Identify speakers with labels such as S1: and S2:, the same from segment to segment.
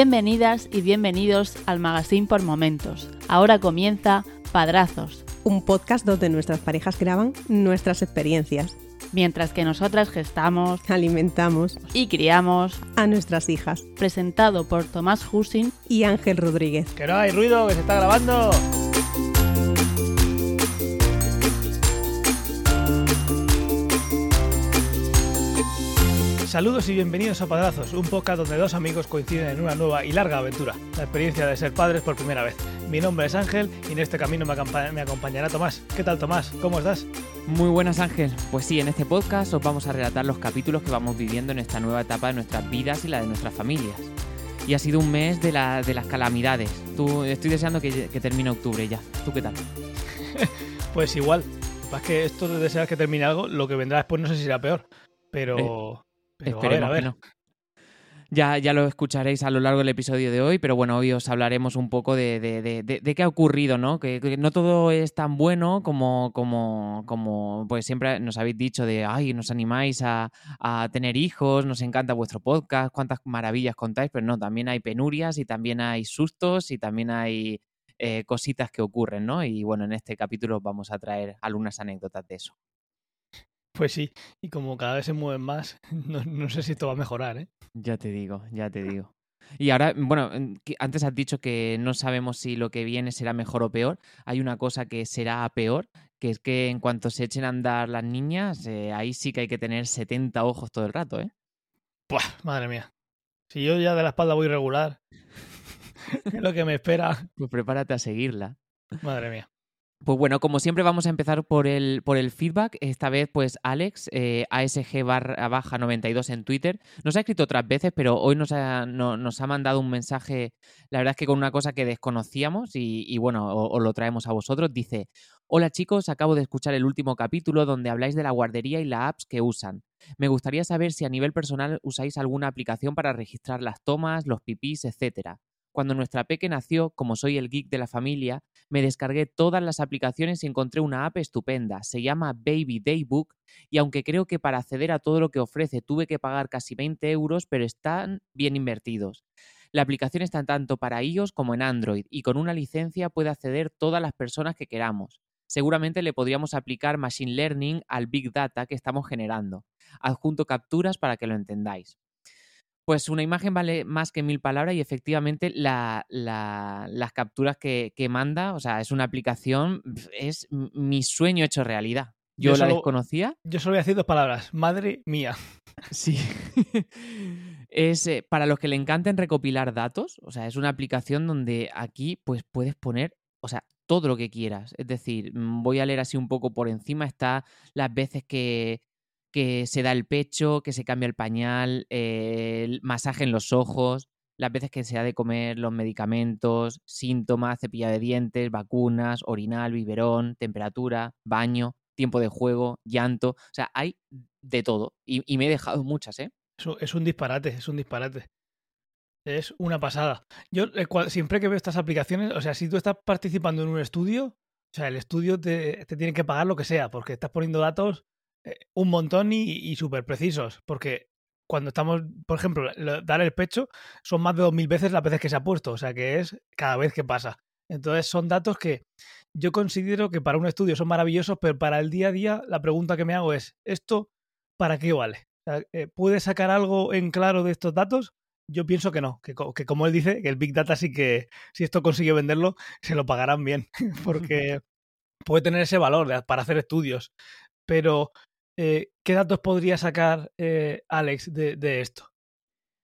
S1: Bienvenidas y bienvenidos al Magazine por Momentos. Ahora comienza Padrazos,
S2: un podcast donde nuestras parejas graban nuestras experiencias,
S1: mientras que nosotras gestamos,
S2: alimentamos
S1: y criamos
S2: a nuestras hijas.
S1: Presentado por Tomás Husin
S2: y Ángel Rodríguez.
S3: Que no hay ruido, que se está grabando. Saludos y bienvenidos a Padrazos, un podcast donde dos amigos coinciden en una nueva y larga aventura, la experiencia de ser padres por primera vez. Mi nombre es Ángel y en este camino me, acompañará Tomás. ¿Qué tal Tomás? ¿Cómo estás?
S4: Muy buenas Ángel. Pues sí, en este podcast os vamos a relatar los capítulos que vamos viviendo en esta nueva etapa de nuestras vidas y la de nuestras familias. Y ha sido un mes de, las calamidades. Tú, estoy deseando que, termine octubre ya. ¿Tú qué tal?
S3: pues igual. Más que esto de desear que termine algo, lo que vendrá después no sé si será peor. Pero... Eh,
S4: Esperemos a ver, no. Ya, ya lo escucharéis a lo largo del episodio de hoy, pero bueno, hoy os hablaremos un poco de, de, qué ha ocurrido, ¿no? Que, no todo es tan bueno como, como, como pues siempre nos habéis dicho de, ay, nos animáis a, tener hijos, nos encanta vuestro podcast, cuántas maravillas contáis, pero no, también hay penurias y también hay sustos y también hay eh, cositas que ocurren, ¿no? Y bueno, en este capítulo vamos a traer algunas anécdotas de eso.
S3: Pues sí, y como cada vez se mueven más, no, sé si esto va a mejorar, ¿eh?
S4: Ya te digo, ya te digo. Y ahora, bueno, antes has dicho que no sabemos si lo que viene será mejor o peor. Hay una cosa que será peor, que es que en cuanto se echen a andar las niñas, eh, ahí sí que hay que tener 70 ojos todo el rato, ¿eh?
S3: Buah, madre mía. Si yo ya de la espalda voy regular, es lo que me espera.
S4: Pues prepárate a seguirla.
S3: Madre mía.
S4: Pues bueno, como siempre vamos a empezar por el, por el feedback. Esta vez, pues Alex, eh, ASG barra baja 92 en Twitter, nos ha escrito otras veces, pero hoy nos ha, nos ha mandado un mensaje, la verdad es que con una cosa que desconocíamos y, bueno, os lo traemos a vosotros. Dice, hola chicos, acabo de escuchar el último capítulo donde habláis de la guardería y las apps que usan. Me gustaría saber si a nivel personal usáis alguna aplicación para registrar las tomas, los pipís, etcétera. Cuando nuestra peque nació, como soy el geek de la familia, me descargué todas las aplicaciones y encontré una app estupenda. Se llama Baby Daybook y aunque creo que para acceder a todo lo que ofrece tuve que pagar casi 20 euros, pero están bien invertidos. La aplicación está tanto para iOS como en Android y con una licencia puede acceder todas las personas que queramos. Seguramente le podríamos aplicar Machine Learning al Big Data que estamos generando. Adjunto capturas para que lo entendáis. Pues una imagen vale más que mil palabras y efectivamente las capturas que, manda, o sea, es una aplicación, es mi sueño hecho realidad. Yo, la desconocía.
S3: Yo solo voy a decir dos palabras, madre mía.
S4: Sí. es eh, para los que le encanten recopilar datos, o sea, es una aplicación donde aquí pues puedes poner, o sea, todo lo que quieras. Es decir, mm, voy a leer así un poco por encima, está las veces que, que se da el pecho, que se cambia el pañal, el masaje en los ojos, las veces que se ha de comer los medicamentos, síntomas, cepilla de dientes, vacunas, orinal, biberón, temperatura, baño, tiempo de juego, llanto. O sea, hay de todo. Y, me he dejado muchas, ¿eh?
S3: es un disparate, es un disparate. Es una pasada. Yo eh, siempre que veo estas aplicaciones, o sea, si tú estás participando en un estudio, o sea, el estudio te, te tiene que pagar lo que sea, porque estás poniendo datos un montón y, súper precisos, porque cuando estamos, por ejemplo, dar el pecho son más de dos mil veces las veces que se ha puesto, o sea que es cada vez que pasa. Entonces son datos que yo considero que para un estudio son maravillosos, pero para el día a día la pregunta que me hago es, ¿esto para qué vale? Eh, ¿Puede sacar algo en claro de estos datos? Yo pienso que no, que, que, como él dice, que el Big Data sí que, si esto consigue venderlo, se lo pagarán bien, porque puede tener ese valor para hacer estudios. Pero eh, ¿qué datos podría sacar eh, Alex de, esto?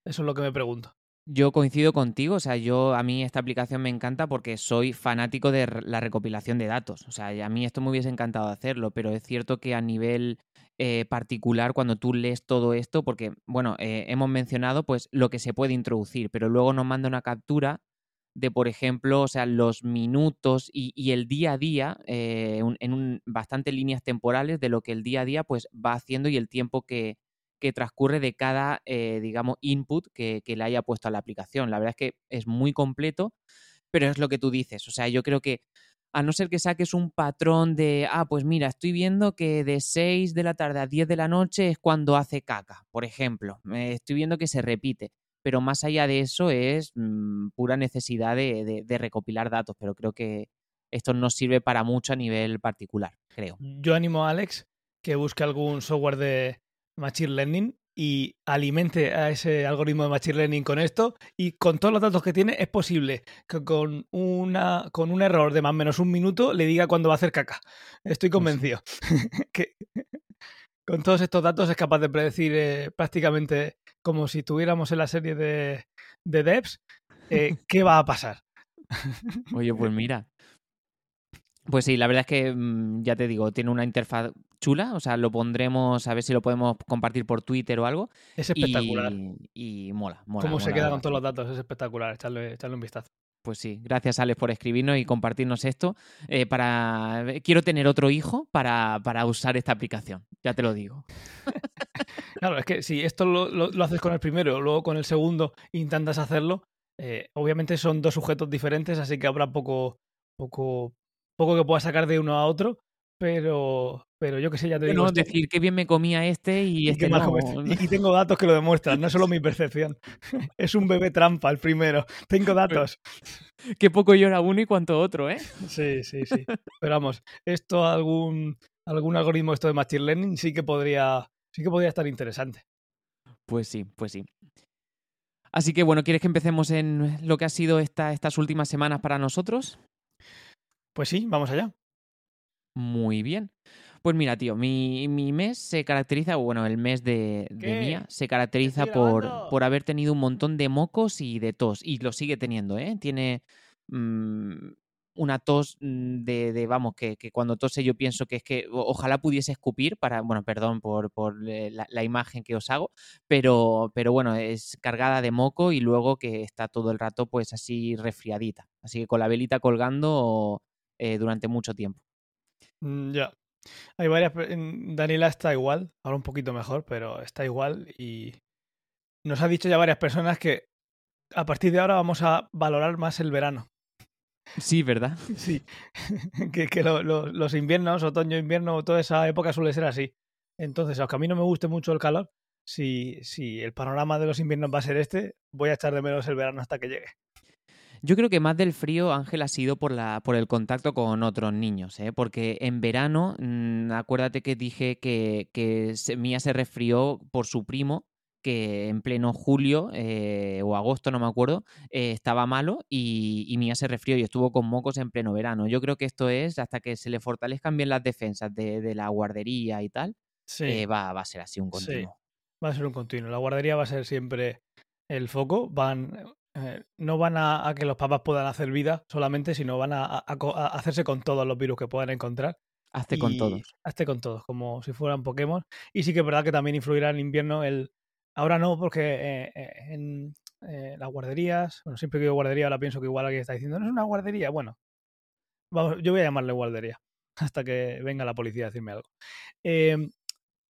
S3: Eso es lo que me pregunto.
S4: Yo coincido contigo, o sea, yo a mí esta aplicación me encanta porque soy fanático de la recopilación de datos. O sea, a mí esto me hubiese encantado hacerlo, pero es cierto que a nivel eh, particular, cuando tú lees todo esto, porque, bueno, hemos mencionado pues lo que se puede introducir, pero luego nos manda una captura de, por ejemplo, o sea, los minutos y, el día a día, eh, en un, bastante líneas temporales de lo que el día a día pues va haciendo y el tiempo que, transcurre de cada, eh, digamos, input que, le haya puesto a la aplicación. La verdad es que es muy completo, pero es lo que tú dices. O sea, yo creo que a no ser que saques un patrón de, ah, pues mira, estoy viendo que de 6 de la tarde a 10 de la noche es cuando hace caca, por ejemplo. estoy viendo que se repite pero más allá de eso es mm, pura necesidad de, de, recopilar datos, pero creo que esto no sirve para mucho a nivel particular, creo.
S3: Yo animo a Alex que busque algún software de Machine Learning y alimente a ese algoritmo de Machine Learning con esto y con todos los datos que tiene es posible que con, una, con un error de más o menos un minuto le diga cuándo va a hacer caca. Estoy pues convencido que con todos estos datos es capaz de predecir eh, prácticamente como si tuviéramos en la serie de, de devs eh, qué va a pasar.
S4: Oye, pues mira, pues sí, la verdad es que mm, ya te digo, tiene una interfaz chula, o sea, lo pondremos a ver si lo podemos compartir por Twitter o algo.
S3: Es espectacular.
S4: Y, mola, mola.
S3: Cómo se queda con todos los datos, es espectacular, echarle, echarle un vistazo.
S4: Pues sí, gracias Alex por escribirnos y compartirnos esto. Eh, para Quiero tener otro hijo para, para, usar esta aplicación, ya te lo digo.
S3: claro, es que si esto lo, lo, haces con el primero, luego con el segundo intentas hacerlo, eh, obviamente son dos sujetos diferentes, así que habrá poco, poco poco que pueda sacar de uno a otro, pero, pero yo que sé, ya te digo.
S4: No, decir que bien me comía este y, este no.
S3: Y, tengo datos que lo demuestran, no solo mi percepción. es un bebé trampa el primero. Tengo datos.
S4: Qué poco llora uno y cuánto otro, ¿eh?
S3: Sí, sí, sí. Pero vamos, esto algún algún algoritmo esto de machine learning sí que podría sí que podría estar interesante.
S4: Pues sí, pues sí. Así que bueno, ¿quieres que empecemos en lo que ha sido esta, estas últimas semanas para nosotros?
S3: Pues sí, vamos allá.
S4: Muy bien. Pues mira, tío, mi, mes se caracteriza, bueno, el mes de, mía, se caracteriza por, por, haber tenido un montón de mocos y de tos. Y lo sigue teniendo, ¿eh? Tiene mm, una tos mm, de, vamos, que, cuando tose yo pienso que es que ojalá pudiese escupir para, bueno, perdón por, eh, la, la, imagen que os hago, pero, pero bueno, es cargada de moco y luego que está todo el rato pues así resfriadita. Así que con la velita colgando eh, durante mucho tiempo.
S3: Mm, ya. Hay varias. Daniela está igual, ahora un poquito mejor, pero está igual y nos ha dicho ya varias personas que a partir de ahora vamos a valorar más el verano.
S4: Sí, ¿verdad?
S3: Sí, que, que los inviernos, otoño, invierno, toda esa época suele ser así. Entonces, aunque a mí no me guste mucho el calor, si, si el panorama de los inviernos va a ser este, voy a echar de menos el verano hasta que llegue.
S4: Yo creo que más del frío, Ángel, ha sido por, la, por el contacto con otros niños, ¿eh? porque en verano, mm, acuérdate que dije que, que Mía se resfrió por su primo, que en pleno julio eh, o agosto, no me acuerdo, eh, estaba malo y, Mía se resfrió y estuvo con mocos en pleno verano. Yo creo que esto es hasta que se le fortalezcan bien las defensas de, la guardería y tal, eh, va, va, a ser así un continuo.
S3: va a ser un continuo. La guardería va a ser siempre el foco. Van eh, no van a, que los papás puedan hacer vida solamente, sino van a, hacerse con todos los virus que puedan encontrar.
S4: Hazte con todos.
S3: Hazte con todos, como si fueran Pokémon. Y sí que es verdad que también influirá en invierno el... Ahora no, porque eh, eh, en las guarderías, bueno, siempre que digo guardería ahora pienso que igual alguien está diciendo, no es una guardería. Bueno, vamos, yo voy a llamarle guardería hasta que venga la policía a decirme algo. Em,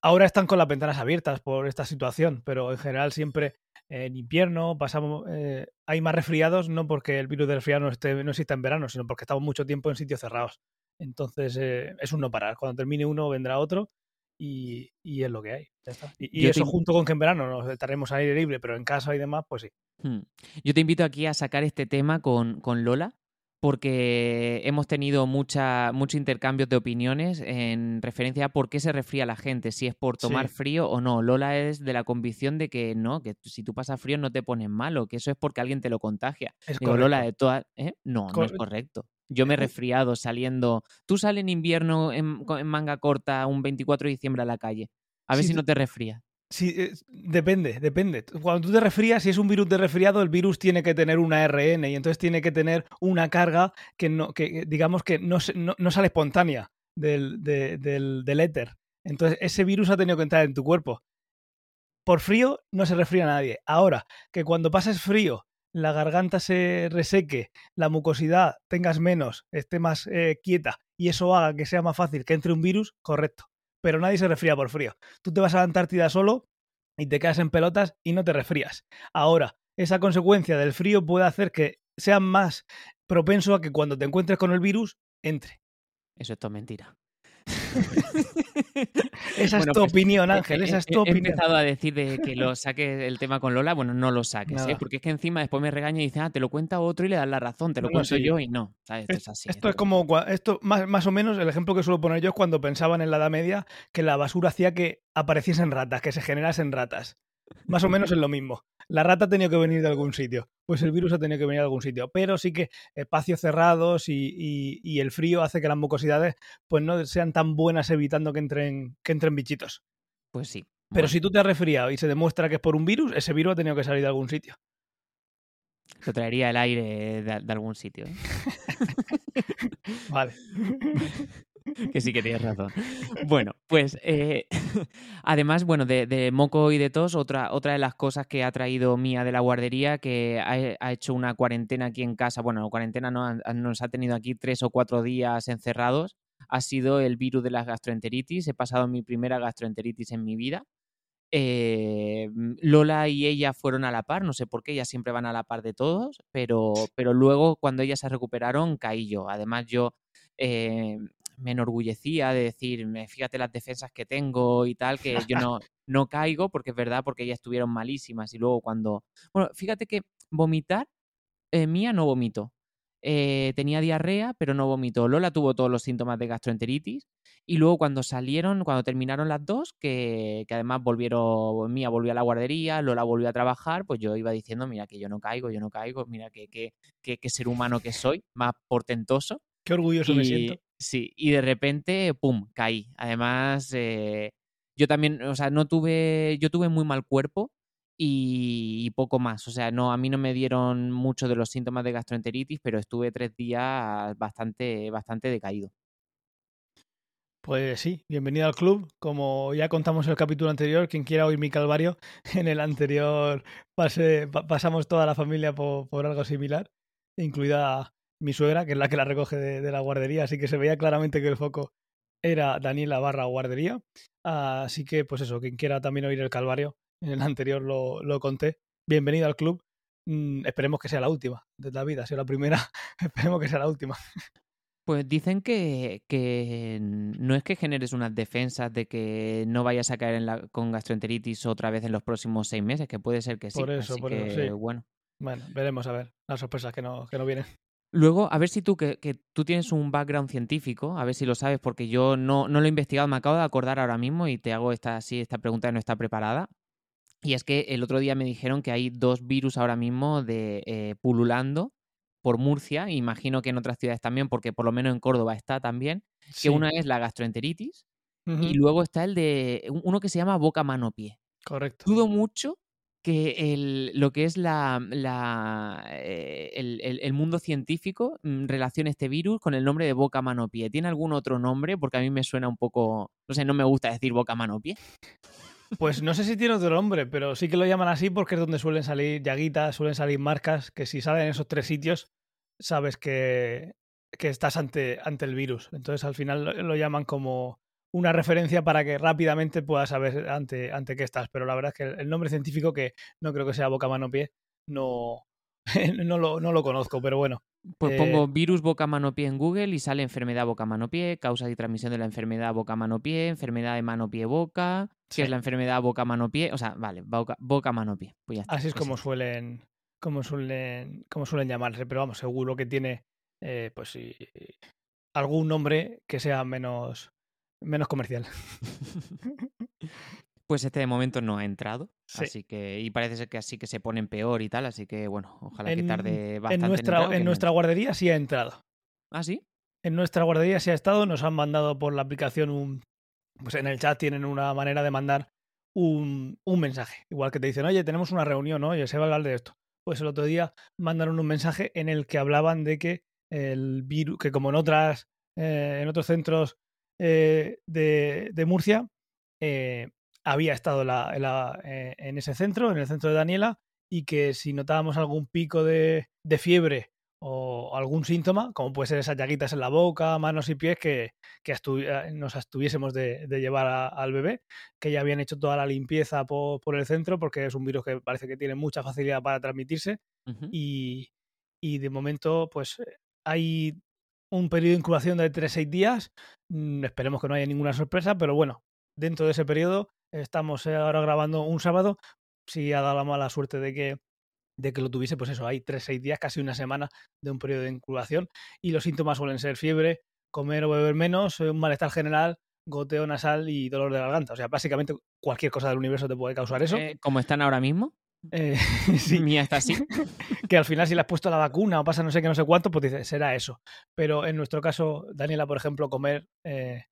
S3: ahora están con las ventanas abiertas por esta situación, pero en general siempre en invierno, pasamos, eh, hay más resfriados, no porque el virus del resfriado no, esté, no exista en verano, sino porque estamos mucho tiempo en sitios cerrados. Entonces eh, es un no parar. Cuando termine uno, vendrá otro y, es lo que hay. Y, eso junto con que en verano nos estaremos al aire libre, pero en casa y demás, pues sí.
S4: Hmm. Yo te invito aquí a sacar este tema con, con Lola, porque hemos tenido mucha, muchos intercambios de opiniones en referencia a por qué se resfría la gente, si es por tomar frío o no. Lola es de la convicción de que no, que si tú pasas frío no te pones malo, que eso es porque alguien te lo contagia. Es Lola, de todas... ¿eh? No, no es correcto. Yo me he resfriado saliendo. Tú sales en invierno en, manga corta un 24 de diciembre a la calle. A ver si no te resfrías.
S3: Sí, eh, depende, depende. Cuando tú te resfrías, si es un virus de resfriado, el virus tiene que tener una ARN y entonces tiene que tener una carga que, no, que digamos que no, no, sale espontánea del, del, éter. Entonces ese virus ha tenido que entrar en tu cuerpo. Por frío no se resfría nadie. Ahora, que cuando pases frío, la garganta se reseque, la mucosidad tengas menos, esté más eh, quieta y eso haga que sea más fácil que entre un virus, correcto pero nadie se resfría por frío. Tú te vas a la Antártida solo y te quedas en pelotas y no te resfrías. Ahora, esa consecuencia del frío puede hacer que seas más propenso a que cuando te encuentres con el virus, entre.
S4: Eso es todo mentira.
S3: esa es
S4: Bueno,
S3: tu
S4: pues,
S3: opinión,
S4: he-
S3: Ángel,
S4: he-
S3: esa es
S4: he-
S3: tu
S4: He
S3: opinión.
S4: empezado a decir de que lo saques el tema con Lola. Bueno, no lo saques, ¿eh? Porque es que encima después me regaña y dice, ah, te lo cuenta otro y le das la razón, te lo
S3: No, no,
S4: cuento
S3: sí.
S4: yo y no. ¿sabes? Esto
S3: Es-
S4: es así.
S3: Esto es como, esto más, más o menos, el ejemplo que suelo poner yo es cuando pensaban en la Edad Media que la basura hacía que apareciesen ratas, que se generasen ratas. Más o menos es lo mismo. La rata ha tenido que venir de algún sitio, pues el virus ha tenido que venir de algún sitio. Pero sí que espacios cerrados y, y- y el frío hace que las mucosidades pues no sean tan buenas evitando que entren, que entren bichitos.
S4: Pues sí.
S3: Pero
S4: Bueno,
S3: si tú te has resfriado y se demuestra que es por un virus, ese virus ha tenido que salir de algún sitio.
S4: Lo traería el aire de, de algún sitio. ¿eh?
S3: Vale.
S4: que sí que tienes razón. Bueno, pues eh, además, bueno, de, moco y de tos, otra, otra de las cosas que ha traído Mía de la guardería, que ha, hecho una cuarentena aquí en casa, bueno, cuarentena no, nos ha tenido aquí tres o cuatro días encerrados, ha sido el virus de la gastroenteritis. He pasado mi primera gastroenteritis en mi vida. Eh, Lola y ella fueron a la par, no sé por qué, ellas siempre van a la par de todos, pero, pero luego cuando ellas se recuperaron caí yo. Además yo eh, me enorgullecía de decir, "Me- fíjate las defensas que tengo y tal, que yo no, no caigo, porque es verdad, porque ellas estuvieron malísimas y luego cuando... Bueno, fíjate que vomitar, eh, Mía no vomitó. Eh, tenía diarrea, pero no vomitó. Lola tuvo todos los síntomas de gastroenteritis y luego cuando salieron, cuando terminaron las dos, que, que además volvieron, Mía volvió a la guardería, Lola volvió a trabajar, pues yo iba diciendo, mira que yo no caigo, yo no caigo, mira que, que, que, que ser humano que soy, más portentoso.
S3: Qué orgulloso me siento.
S4: Sí, y de repente, pum, caí. Además, eh, yo también, o sea, no tuve, yo tuve muy mal cuerpo y, poco más. O sea, no, a mí no me dieron mucho de los síntomas de gastroenteritis, pero estuve tres días bastante, bastante decaído.
S3: Pues sí, bienvenido al club. Como ya contamos en el capítulo anterior, quien quiera oír mi calvario, en el anterior pasamos toda la familia por, por algo similar, incluida mi suegra, que es la que la recoge de, de la guardería, así que se veía claramente que el foco era Daniela barra guardería. Así que, pues eso, quien quiera también oír el calvario, en el anterior lo, lo conté. Bienvenido al club. Mm, esperemos que sea la última de la vida. Si es la primera, esperemos que sea la última.
S4: Pues dicen que, que no es que generes unas defensas de que no vayas a caer en la, con gastroenteritis otra vez en los próximos seis meses, que puede ser que sí.
S3: Por eso,
S4: así
S3: por
S4: que,
S3: eso, sí.
S4: bueno.
S3: Bueno, veremos a ver las sorpresas que no, que no vienen.
S4: Luego, a ver si tú, que, que tú tienes un background científico, a ver si lo sabes, porque yo no, no lo he investigado, me acabo de acordar ahora mismo y te hago esta, así, esta pregunta que no está preparada. Y es que el otro día me dijeron que hay dos virus ahora mismo de eh, pululando por Murcia, imagino que en otras ciudades también, porque por lo menos en Córdoba está también, que una es la gastroenteritis y luego está el de uno que se llama boca mano pie.
S3: Correcto.
S4: Dudo mucho que el, lo que es la, eh, el, el- mundo científico mm, relacione este virus con el nombre de boca mano pie. ¿Tiene algún otro nombre? Porque a mí me suena un poco, no sé, no me gusta decir boca mano pie.
S3: Pues no sé si tiene otro nombre, pero sí que lo llaman así porque es donde suelen salir llaguitas, suelen salir marcas, que si salen en esos tres sitios, sabes que, que estás ante, ante el virus. Entonces al final lo llaman como una referencia para que rápidamente puedas saber ante, ante qué estás. Pero la verdad es que el, nombre científico, que no creo que sea boca, mano, pie, no, no, lo, no lo conozco, pero bueno.
S4: Pues
S3: Eh,
S4: pongo virus boca mano pie en Google y sale enfermedad boca mano pie, causa y transmisión de la enfermedad boca mano pie, enfermedad de mano pie boca,
S3: Sí.
S4: que es la enfermedad boca mano pie, o sea, vale, boca, boca mano pie. Pues ya está,
S3: Así es como
S4: eso.
S3: suelen, como suelen, como suelen llamarse, pero vamos, seguro que tiene eh, pues sí, algún nombre que sea menos, menos comercial.
S4: Pues este de momento no ha entrado,
S3: Sí.
S4: así que y parece ser que así que se ponen peor y tal, así que bueno, ojalá que
S3: En-
S4: tarde
S3: En
S4: bastante.
S3: nuestra,
S4: o que
S3: en
S4: no
S3: nuestra guardería sí ha entrado.
S4: Ah, sí.
S3: En nuestra guardería sí ha estado, nos han mandado por la aplicación un, pues en el chat tienen una manera de mandar un, un mensaje. Igual que te dicen, oye, tenemos una reunión, ¿no? oye, se va a hablar de esto. Pues el otro día mandaron un mensaje en el que hablaban de que el virus, que como en otras, eh, en otros centros eh, de, de Murcia, eh, había estado la- la- eh, en ese centro, en el centro de Daniela, y que si notábamos algún pico de, de fiebre o algún síntoma, como puede ser esas llaguitas en la boca, manos y pies, que, que astu- nos abstuviésemos de, de llevar a- al bebé, que ya habían hecho toda la limpieza po- por, el centro, porque es un virus que parece que tiene mucha facilidad para transmitirse, y, y de momento, pues hay un periodo de incubación de 3-6 días. Mm, esperemos que no haya ninguna sorpresa, pero bueno, dentro de ese periodo estamos ahora grabando un sábado. Si ha dado la mala suerte de que de que lo tuviese, pues eso, hay 3-6 días, casi una semana de un periodo de incubación y los síntomas suelen ser fiebre, comer o beber menos, un malestar general, goteo nasal y dolor de garganta. O sea, básicamente cualquier cosa del universo te puede causar eso.
S4: Eh, ¿Cómo están ahora mismo?
S3: Eh, sí.
S4: Mía está así.
S3: que al final si le has puesto la vacuna o pasa no sé qué, no sé cuánto, pues dices, será eso. Pero en nuestro caso, Daniela, por ejemplo, comer eh,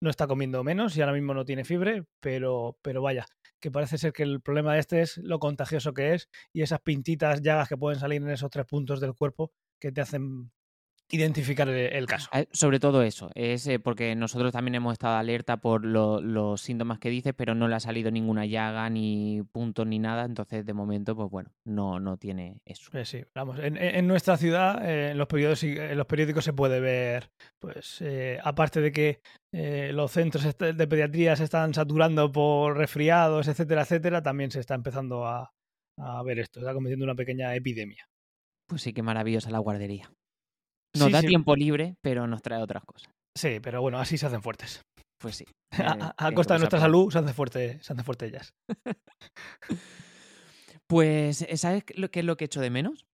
S3: no está comiendo menos y ahora mismo no tiene fiebre, pero, pero vaya, que parece ser que el problema de este es lo contagioso que es y esas pintitas, llagas que pueden salir en esos tres puntos del cuerpo que te hacen identificar el, caso.
S4: Eh, sobre todo eso, es eh, porque nosotros también hemos estado alerta por los síntomas que dices, pero no le ha salido ninguna llaga, ni punto, ni nada, entonces de momento, pues bueno, no, no tiene eso.
S3: Eh, sí, vamos, en, nuestra ciudad, en, los periódicos, en los periódicos se puede ver, pues aparte de que los centros de pediatría se están saturando por resfriados, etcétera, etcétera, también se está empezando a, a ver esto, está cometiendo una pequeña epidemia.
S4: Pues sí, qué maravillosa la guardería. Nos da tiempo libre, pero nos trae otras cosas.
S3: Sí, pero bueno, así se hacen fuertes.
S4: Pues sí.
S3: a, costa de nuestra salud se hacen fuertes, se hacen fuertes ellas.
S4: pues, ¿sabes qué es lo que echo de menos?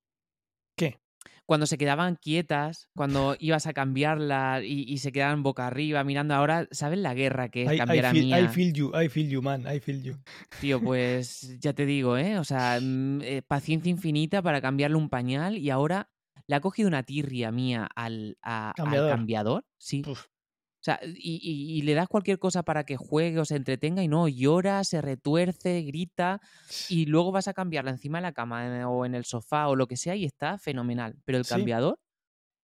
S3: ¿Qué?
S4: Cuando se quedaban quietas, cuando ibas a cambiarla y, se quedaban boca arriba mirando ahora, ¿sabes la guerra que es cambiar
S3: a
S4: mía?
S3: I feel you, I feel you, man, I feel you.
S4: Tío, pues ya te digo, ¿eh? O sea, mm, eh, paciencia infinita para cambiarle un pañal y ahora le ha cogido una tirria mía al, cambiador. sí. O sea, y, le das cualquier cosa para que juegue o se entretenga y no, llora, se retuerce, grita y luego vas a cambiarla encima de la cama eh, o en el sofá o lo que sea y está fenomenal. Pero el cambiador,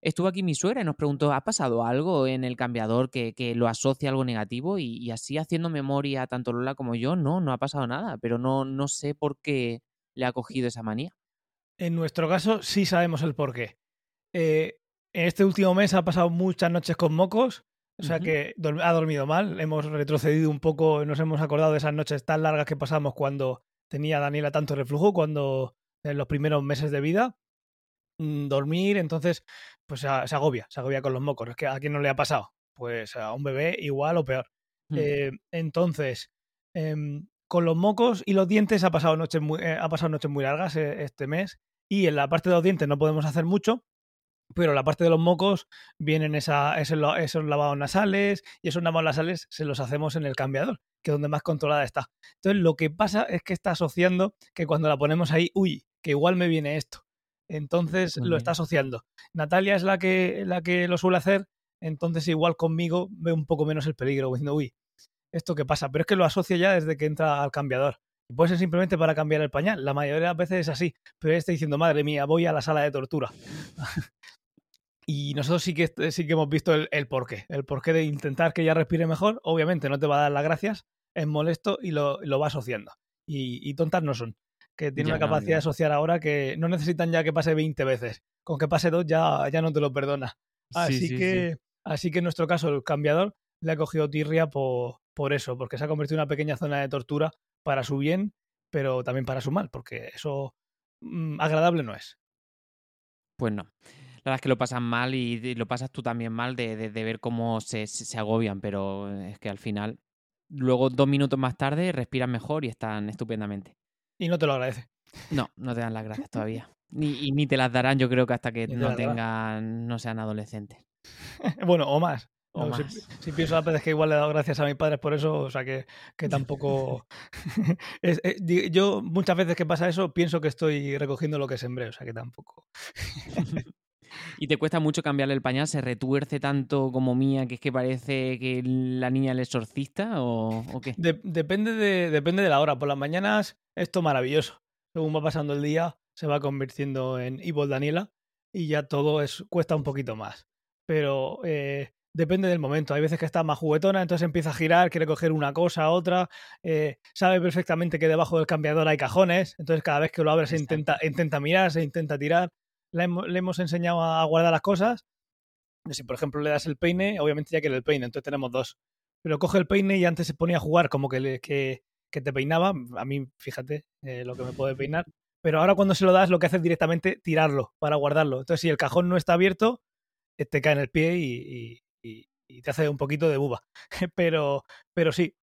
S4: estuvo aquí mi suegra y nos preguntó, ¿ha pasado algo en el cambiador que, lo asocia a algo negativo? Y, así haciendo memoria tanto Lola como yo, no, no ha pasado nada, pero no, no sé por qué le ha cogido esa manía.
S3: En nuestro caso sí sabemos el porqué. Eh, en este último mes ha pasado muchas noches con mocos, o sea que ha dormido mal. Hemos retrocedido un poco, nos hemos acordado de esas noches tan largas que pasamos cuando tenía Daniela tanto reflujo, cuando en los primeros meses de vida. Mm, dormir, entonces, pues se, agobia, se agobia con los mocos. Es que a quién no le ha pasado. Pues a un bebé igual o peor. Mm. Eh, entonces, em, con los mocos y los dientes ha pasado noches muy, eh, ha pasado noches muy largas este mes. Y en la parte de los dientes no podemos hacer mucho, pero la parte de los mocos vienen esa, esos, lavados nasales y esos lavados nasales se los hacemos en el cambiador, que es donde más controlada está. Entonces lo que pasa es que está asociando que cuando la ponemos ahí, uy, que igual me viene esto. Entonces lo está asociando. Natalia es la que, la que lo suele hacer, entonces igual conmigo ve un poco menos el peligro, diciendo, uy, esto qué pasa, pero es que lo asocia ya desde que entra al cambiador. Puede ser simplemente para cambiar el pañal. La mayoría de las veces es así. Pero él está diciendo, madre mía, voy a la sala de tortura. Y nosotros sí que, sí que hemos visto el, porqué. El porqué de intentar que ella respire mejor. Obviamente no te va a dar las gracias, es molesto y lo, lo va asociando. Y, tontas no son. Que tiene una capacidad de asociar ahora que no necesitan ya que pase 20 veces. Con que pase dos ya, ya no te lo perdona. Así, que, así que en nuestro caso el cambiador le ha cogido tirria por, por eso, porque se ha convertido en una pequeña zona de tortura para su bien, pero también para su mal, porque eso mm, agradable no es.
S4: Pues no la verdad es que lo pasan mal y, lo pasas tú también mal de, ver cómo se, agobian, pero es que al final, luego dos minutos más tarde, respiran mejor y están estupendamente.
S3: Y no te lo agradece.
S4: No, no te dan las gracias todavía. Ni, y ni te las darán, yo creo que hasta que no tengan, no sean adolescentes.
S3: bueno, o más. Si, pienso a veces que igual le he dado gracias a mis padres por eso, o sea que, que tampoco. Eh, yo muchas veces que pasa eso pienso que estoy recogiendo lo que sembré, o sea que tampoco.
S4: y te cuesta mucho cambiarle el pañal, se retuerce tanto como mía que es que parece que la niña es exorcista o, qué?
S3: depende, de, depende de la hora. Por las mañanas esto maravilloso. Según va pasando el día, se va convirtiendo en Evil Daniela y ya todo es, cuesta un poquito más. Pero eh, depende del momento. Hay veces que está más juguetona, entonces empieza a girar, quiere coger una cosa, otra. Eh, sabe perfectamente que debajo del cambiador hay cajones, entonces cada vez que lo abre se intenta, intenta mirar, se intenta tirar le hemos, enseñado a guardar las cosas. Si, por ejemplo, le das el peine, obviamente ya quiere el peine, entonces tenemos dos. Pero coge el peine y antes se ponía a jugar como que, que, te peinaba. A mí, fíjate eh, lo que me puede peinar. Pero ahora cuando se lo das, lo que hace es directamente tirarlo para guardarlo. Entonces, si el cajón no está abierto, te cae en el pie y, y, y te hace un poquito de buba. pero, pero sí,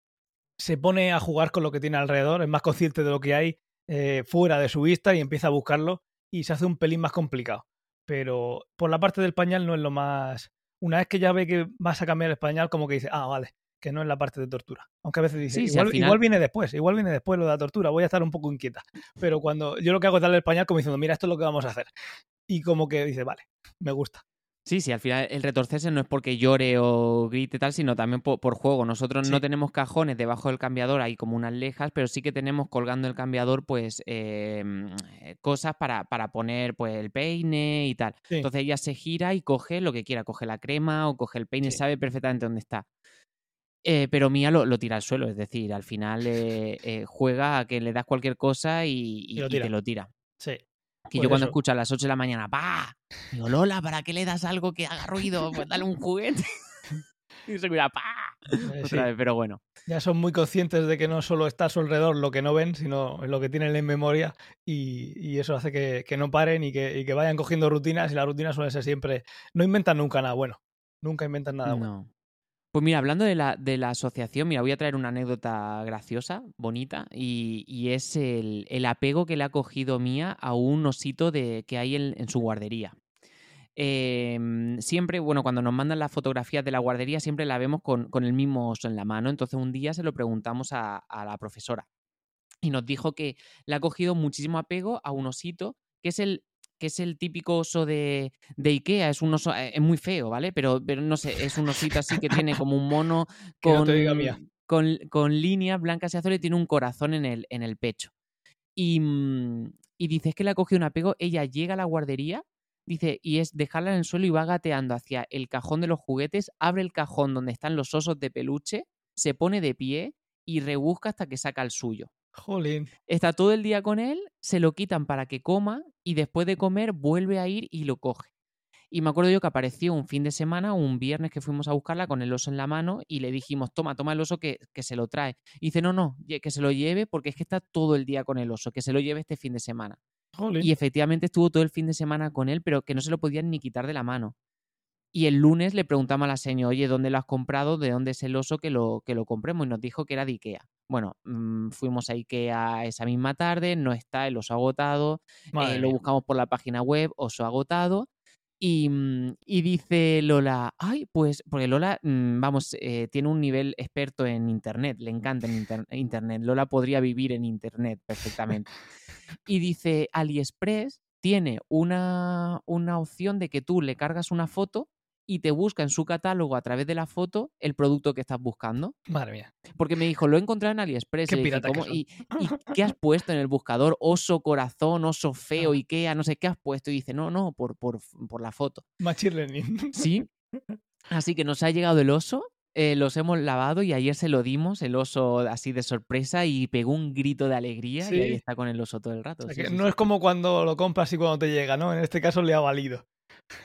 S3: se pone a jugar con lo que tiene alrededor, es más consciente de lo que hay eh, fuera de su vista y empieza a buscarlo y se hace un pelín más complicado. Pero por la parte del pañal no es lo más... Una vez que ya ve que vas a cambiar el pañal, como que dice, ah, vale, que no es la parte de tortura. Aunque a veces dice, igual, igual, viene después, igual viene después lo de la tortura, voy a estar un poco inquieta. Pero cuando yo lo que hago es darle el pañal como diciendo, mira, esto es lo que vamos a hacer. Y como que dice, vale, me gusta.
S4: Sí, sí, al final el retorcerse no es porque llore o grite tal, sino también por, juego. Nosotros no tenemos cajones debajo del cambiador, hay como unas lejas, pero sí que tenemos colgando el cambiador, pues, em, eh, cosas para, para, poner, pues, el peine y tal. Entonces ella se gira y coge lo que quiera, coge la crema o coge el peine, sabe perfectamente dónde está. Eh, pero Mía lo, tira al suelo, es decir, al final eh, juega a que le das cualquier cosa y, y, te lo tira.
S3: Sí.
S4: Que yo cuando escucho a las 8 de la mañana, ¡pa! Digo, Lola, ¿para qué le das algo que haga ruido? Pues dale un juguete. y se cuida, ¡pa! Eh, Otra vez, pero bueno.
S3: Ya son muy conscientes de que no solo está a su alrededor lo que no ven, sino lo que tienen en memoria y, eso hace que, no paren y que, vayan cogiendo rutinas y las rutinas suelen ser siempre... No inventan nunca nada bueno. Nunca inventan nada bueno.
S4: Pues mira, hablando de la, de la, asociación, mira, voy a traer una anécdota graciosa, bonita, y, es el, apego que le ha cogido Mía a un osito de, que hay en, su guardería. Em, siempre, bueno, cuando nos mandan las fotografías de la guardería, siempre la vemos con, el mismo oso en la mano. Entonces un día se lo preguntamos a, a la profesora y nos dijo que le ha cogido muchísimo apego a un osito, que es el que es el típico oso de, de, Ikea, es un oso, eh, es muy feo, ¿vale? Pero, pero no sé, es un osito así que tiene como un mono con, con, con, líneas blancas y azules y tiene un corazón en el, en el pecho. Y, mm, y dice, es que le ha cogido un apego, ella llega a la guardería, dice, y es dejarla en el suelo y va gateando hacia el cajón de los juguetes, abre el cajón donde están los osos de peluche, se pone de pie y rebusca hasta que saca el suyo.
S3: Jolín.
S4: Está todo el día con él, se lo quitan para que coma y después de comer vuelve a ir y lo coge. Y me acuerdo yo que apareció un fin de semana, un viernes que fuimos a buscarla con el oso en la mano y le dijimos, toma, toma el oso que, que se lo trae. Y dice, no, no, que se lo lleve porque es que está todo el día con el oso, que se lo lleve este fin de semana. Y efectivamente estuvo todo el fin de semana con él, pero que no se lo podían ni quitar de la mano. Y el lunes le preguntamos a la señora, oye, ¿dónde lo has comprado? ¿De dónde es el oso que lo, que lo compremos? Y nos dijo que era de Ikea. Bueno, mm, fuimos a Ikea esa misma tarde, no está el oso agotado, eh, lo buscamos por la página web, oso agotado. Y, mm, y, dice Lola, ay, pues, porque Lola, mm, vamos, eh, tiene un nivel experto en Internet, le encanta en Internet. Lola podría vivir en Internet perfectamente. Y dice, AliExpress tiene una, una opción de que tú le cargas una foto y te busca en su catálogo a través de la foto el producto que estás buscando.
S3: Madre mía.
S4: Porque me dijo, lo he encontrado en AliExpress.
S3: Qué pirata
S4: ¿Y, qué has puesto en el buscador? Oso, corazón, oso feo. Ikea, no sé qué has puesto. Y dice, no, no, por, por, por la foto.
S3: Machine learning.
S4: Sí. Así que nos ha llegado el oso. Eh, los hemos lavado y ayer se lo dimos, el oso así de sorpresa, y pegó un grito de alegría y ahí está con el oso todo el rato.
S3: no es como cuando lo compras y cuando te llega, ¿no? En este caso le ha valido.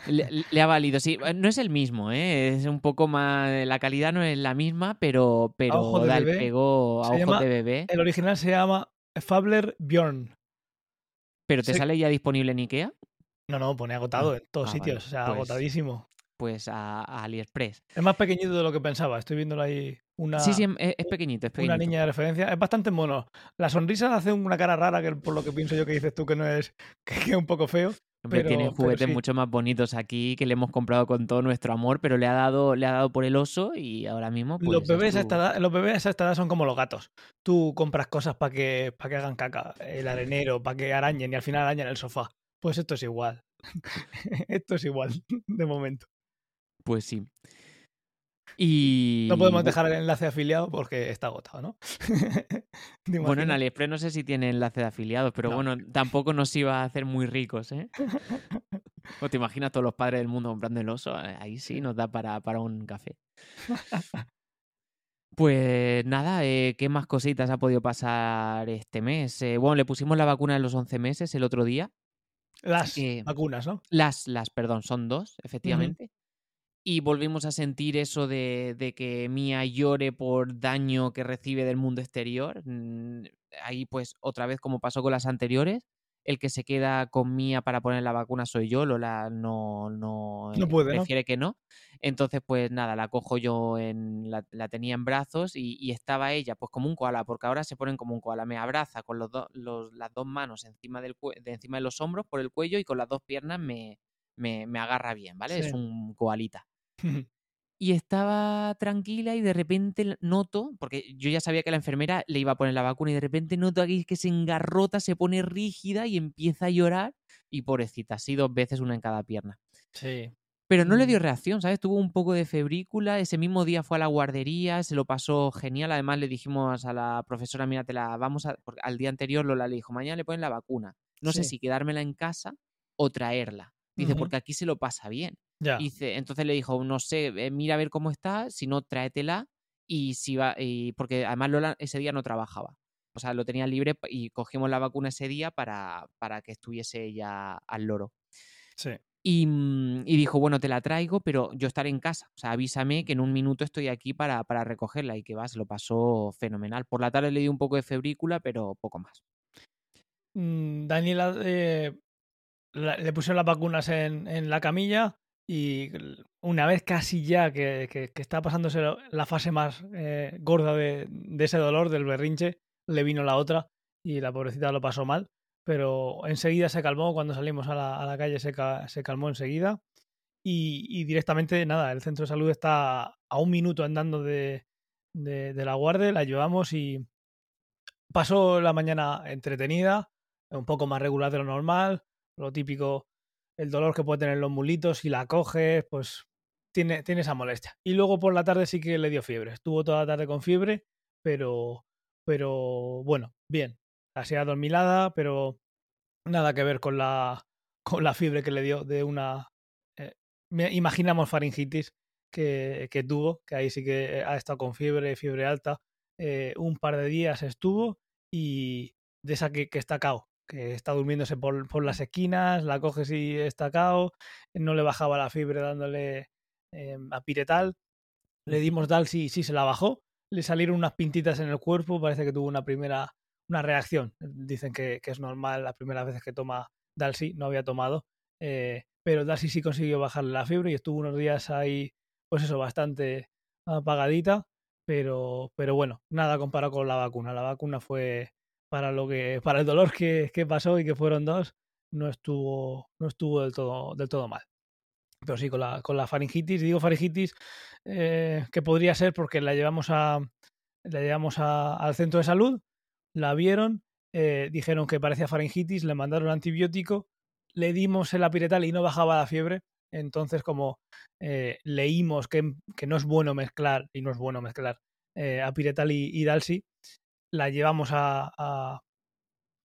S4: Le, ha valido, sí. No es el mismo, ¿eh? Es un poco más. La calidad no es la misma, pero, pero da el pego a ojo de bebé.
S3: El original se llama Fabler Bjorn.
S4: ¿Pero te sale ya disponible en Ikea?
S3: No, no, pone agotado ah, en todos ah, sitios. O sea, pues agotadísimo.
S4: Pues a, AliExpress.
S3: Es más pequeñito de lo que pensaba. Estoy viéndolo ahí. Una,
S4: sí, sí, es, pequeñito, es pequeñito.
S3: Una niña de referencia. Es bastante mono. La sonrisa hace una cara rara, que por lo que pienso yo que dices tú que no es. que es un poco feo.
S4: Hombre, tiene juguetes mucho más bonitos aquí que le hemos comprado con todo nuestro amor, pero le ha dado, le ha dado por el oso y ahora mismo. Pues,
S3: los, bebés a esta edad, los bebés a esta edad son como los gatos. Tú compras cosas para que, para que hagan caca, el arenero, para que arañen y al final arañan el sofá. Pues esto es igual. esto es igual, de momento.
S4: Pues sí. Y...
S3: No podemos dejar el enlace de afiliado porque está agotado, ¿no?
S4: bueno, en AliExpress no sé si tiene enlace de afiliados, pero bueno, tampoco nos iba a hacer muy ricos, ¿eh? o te imaginas todos los padres del mundo comprando el oso, eh, ahí sí nos da para, para un café. Pues nada, eh, ¿qué más cositas ha podido pasar este mes? Eh, bueno, le pusimos la vacuna en los 11 meses el otro día.
S3: Las vacunas, ¿no?
S4: Las, las, perdón, son dos, efectivamente y volvimos a sentir eso de, que Mía llore por daño que recibe del mundo exterior. Mm, ahí pues otra vez como pasó con las anteriores, el que se queda con Mía para poner la vacuna soy yo, Lola no, no, no, eh,
S3: puede, ¿no?
S4: prefiere que no. Entonces, pues nada, la cojo yo, en, la, la tenía en brazos y, y estaba ella, pues como un koala, porque ahora se ponen como un koala. Me abraza con los, dos los- las dos manos encima, del, de encima de los hombros por el cuello y con las dos piernas me, me, me agarra bien, ¿vale? Es un koalita. Y estaba tranquila y de repente noto, porque yo ya sabía que la enfermera le iba a poner la vacuna y de repente noto aquí que se engarrota, se pone rígida y empieza a llorar y pobrecita, así dos veces una en cada pierna.
S3: Sí.
S4: Pero no le
S3: Mm.
S4: dio reacción, ¿sabes? Tuvo un poco de febrícula, ese mismo día fue a la guardería, se lo pasó genial, además le dijimos a la profesora, mira, te la vamos a... porque al día anterior Lola le dijo, mañana le ponen la vacuna, no sé si quedármela en casa o traerla. Dice, porque aquí se lo pasa bien.
S3: Ya.
S4: Dice, entonces le dijo, no sé, eh, mira a ver cómo está, si no, tráetela. Y si va, y porque además Lola ese día no trabajaba. O sea, lo tenía libre y cogimos la vacuna ese día para, para que estuviese ella al loro.
S3: Sí.
S4: Y, mm, y dijo, bueno, te la traigo, pero yo estaré en casa. O sea, avísame que en un minuto estoy aquí para, para recogerla. Y que va, se lo pasó fenomenal. Por la tarde le dio un poco de febrícula, pero poco más.
S3: Mm, Daniela eh, le pusieron las vacunas en, en la camilla y una vez casi ya que, que, estaba pasándose la fase más eh, gorda de, de ese dolor, del berrinche, le vino la otra y la pobrecita lo pasó mal, pero enseguida se calmó, cuando salimos a la, a la calle se, ca- se calmó enseguida y, y directamente, nada, el centro de salud está a un minuto andando de, de, de la guardia, la llevamos y pasó la mañana entretenida, un poco más regular de lo normal, lo típico, el dolor que puede tener los mulitos, si la coges, pues tiene, tiene esa molestia. Y luego por la tarde sí que le dio fiebre, estuvo toda la tarde con fiebre, pero, pero bueno, bien, así adormilada, pero nada que ver con la, con la fiebre que le dio de una, eh, imaginamos faringitis que, que tuvo, que ahí sí que ha estado con fiebre, fiebre alta, eh, un par de días estuvo y de esa que, que está cao, que está durmiéndose por, por las esquinas, la coges y está cao, no le bajaba la fiebre dándole eh, a piretal, le dimos Dalsi y sí se la bajó, le salieron unas pintitas en el cuerpo, parece que tuvo una primera una reacción, dicen que, que es normal las primeras veces que toma Dalsi, no había tomado, eh, pero Dalsi sí consiguió bajarle la fiebre y estuvo unos días ahí, pues eso, bastante apagadita, pero, pero bueno, nada comparado con la vacuna. La vacuna fue para lo que, para el dolor que, que pasó y que fueron dos, no estuvo, no estuvo del todo, del todo mal. Pero sí, con la, con la faringitis, digo faringitis, eh, que podría ser porque la llevamos a la llevamos a- al centro de salud, la vieron, eh, dijeron que parecía faringitis, le mandaron antibiótico, le dimos el apiretal y no bajaba la fiebre. Entonces, como eh, leímos que, que no es bueno mezclar, y no es bueno mezclar apiretal y, y dalsi, la llevamos a,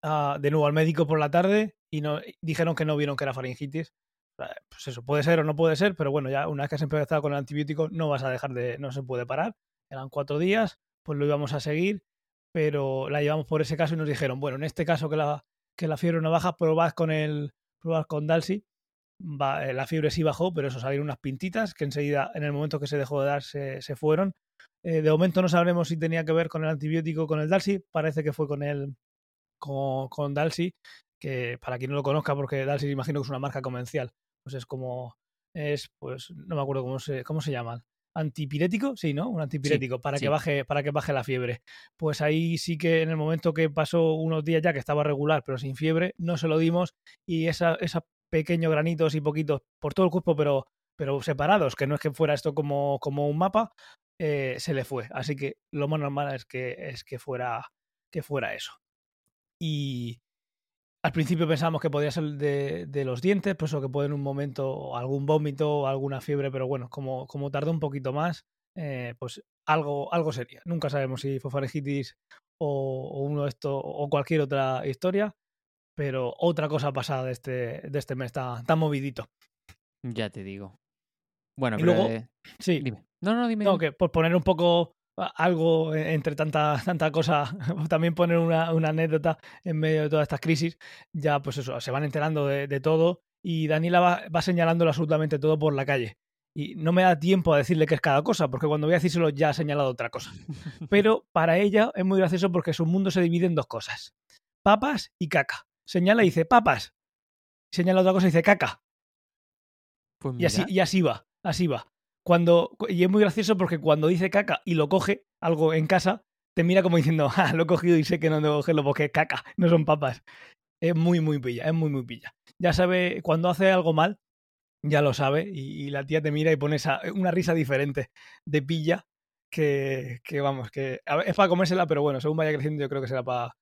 S3: a- de nuevo al médico por la tarde y no, dijeron que no vieron que era faringitis. Eh, Pues eso, puede ser o no puede ser, pero bueno, ya una vez que has empezado con el antibiótico no vas a dejar de, no se puede parar. Eran cuatro días, pues lo íbamos a seguir, pero la llevamos por ese caso y nos dijeron, bueno, en este caso que la, que la fiebre no baja, probad con el, probad con Dalsi. Va, eh, la fiebre sí bajó, pero eso salieron unas pintitas que enseguida, en el momento que se dejó de dar, se fueron. Eh, de momento no sabremos si tenía que ver con el antibiótico o con el Dalsi. Parece que fue con el con, con Dalsi, que para quien no lo conozca, porque Dalsi imagino que es una marca comercial, pues es como es, pues no me acuerdo cómo se, cómo se llaman. Antipirético, sí, ¿no? Un antipirético para
S4: sí.
S3: que baje, para que baje la fiebre. Pues ahí sí que en el momento que pasó unos días ya que estaba regular, pero sin fiebre, no se lo dimos y esa, esos pequeños granitos y poquitos por todo el cuerpo, pero, pero separados, que no es que fuera esto como, como un mapa, eh, se le fue. Así que lo más normal es que, es que fuera, que fuera eso. Y al principio pensábamos que podía ser de, de los dientes, pues o que puede en un momento algún vómito o alguna fiebre, pero bueno, como, como tardó un poquito más, eh, pues algo, algo sería. Nunca sabemos si fue faringitis o, uno de esto o cualquier otra historia, pero otra cosa pasada de este, de este mes tan, tan movidito.
S4: Ya te digo. Bueno,
S3: Y
S4: pero...
S3: luego-
S4: eh,
S3: Sí,
S4: dime. No, no, dime.
S3: No,
S4: dime.
S3: que por poner un poco algo e- entre tanta, tanta cosa, también poner una, una anécdota en medio de todas estas crisis, ya pues eso, se van enterando de, de todo y Daniela va, va señalándolo absolutamente todo por la calle. Y no me da tiempo a decirle qué es cada cosa, porque cuando voy a decírselo ya ha señalado otra cosa. Pero para ella es muy gracioso porque su mundo se divide en dos cosas. Papas y caca. Señala y dice papas. Señala otra cosa y dice caca.
S4: Pues
S3: Y así, y así va, así va. Cuando, y es muy gracioso porque cuando dice caca y lo coge, algo en casa, te mira como diciendo, ah, lo he cogido y sé que no debo cogerlo porque es caca, no son papas. Es muy, muy pilla, es muy, muy pilla. Ya sabe, cuando hace algo mal, ya lo sabe y, la tía te mira y pone una risa diferente de pilla que, que vamos, que a es para comérsela, pero bueno, según vaya creciendo yo creo que será para...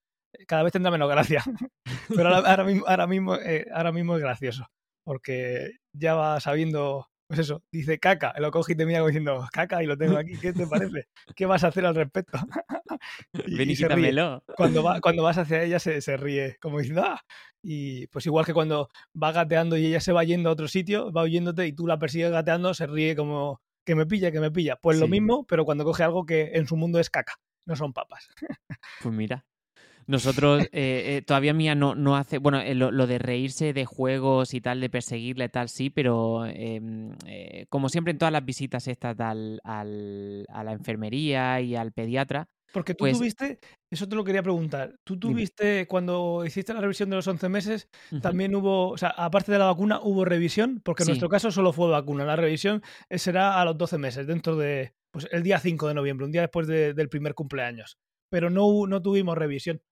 S3: Cada vez tendrá menos gracia, pero ahora, ahora mismo, ahora, mismo, eh, ahora mismo es gracioso, porque ya va sabiendo, pues eso, dice caca, lo coge y te mira como diciendo caca y lo tengo aquí, ¿qué te parece? ¿Qué vas a hacer al respecto? y,
S4: Ven y
S3: y se ríe
S4: quítamelo.
S3: cuando, va, cuando vas hacia ella se, se ríe, como diciendo, ¡ah! Y pues igual que cuando va gateando y ella se va yendo a otro sitio, va oyéndote y tú la persigues gateando, se ríe como que me pilla, que me pilla. Pues lo mismo, pero cuando coge algo que en su mundo es caca, no son papas.
S4: Pues mira. Nosotros, eh, eh, todavía Mía no, no hace, bueno, eh, lo, lo de reírse de juegos y tal, de perseguirle tal, sí, pero em, eh, como siempre en todas las visitas estas al, al- a la enfermería y al pediatra,
S3: Porque tú
S4: Pues-
S3: tuviste, eso te lo quería preguntar, tú
S4: Dime.
S3: tuviste, cuando hiciste la revisión de los 11 meses, también hubo, o sea, aparte de la vacuna, hubo revisión, porque en
S4: Sí.
S3: nuestro caso solo fue vacuna. La revisión eh, será a los 12 meses, dentro de, pues el día 5 de noviembre, un día después de- del primer cumpleaños. Pero no, no tuvimos revisión.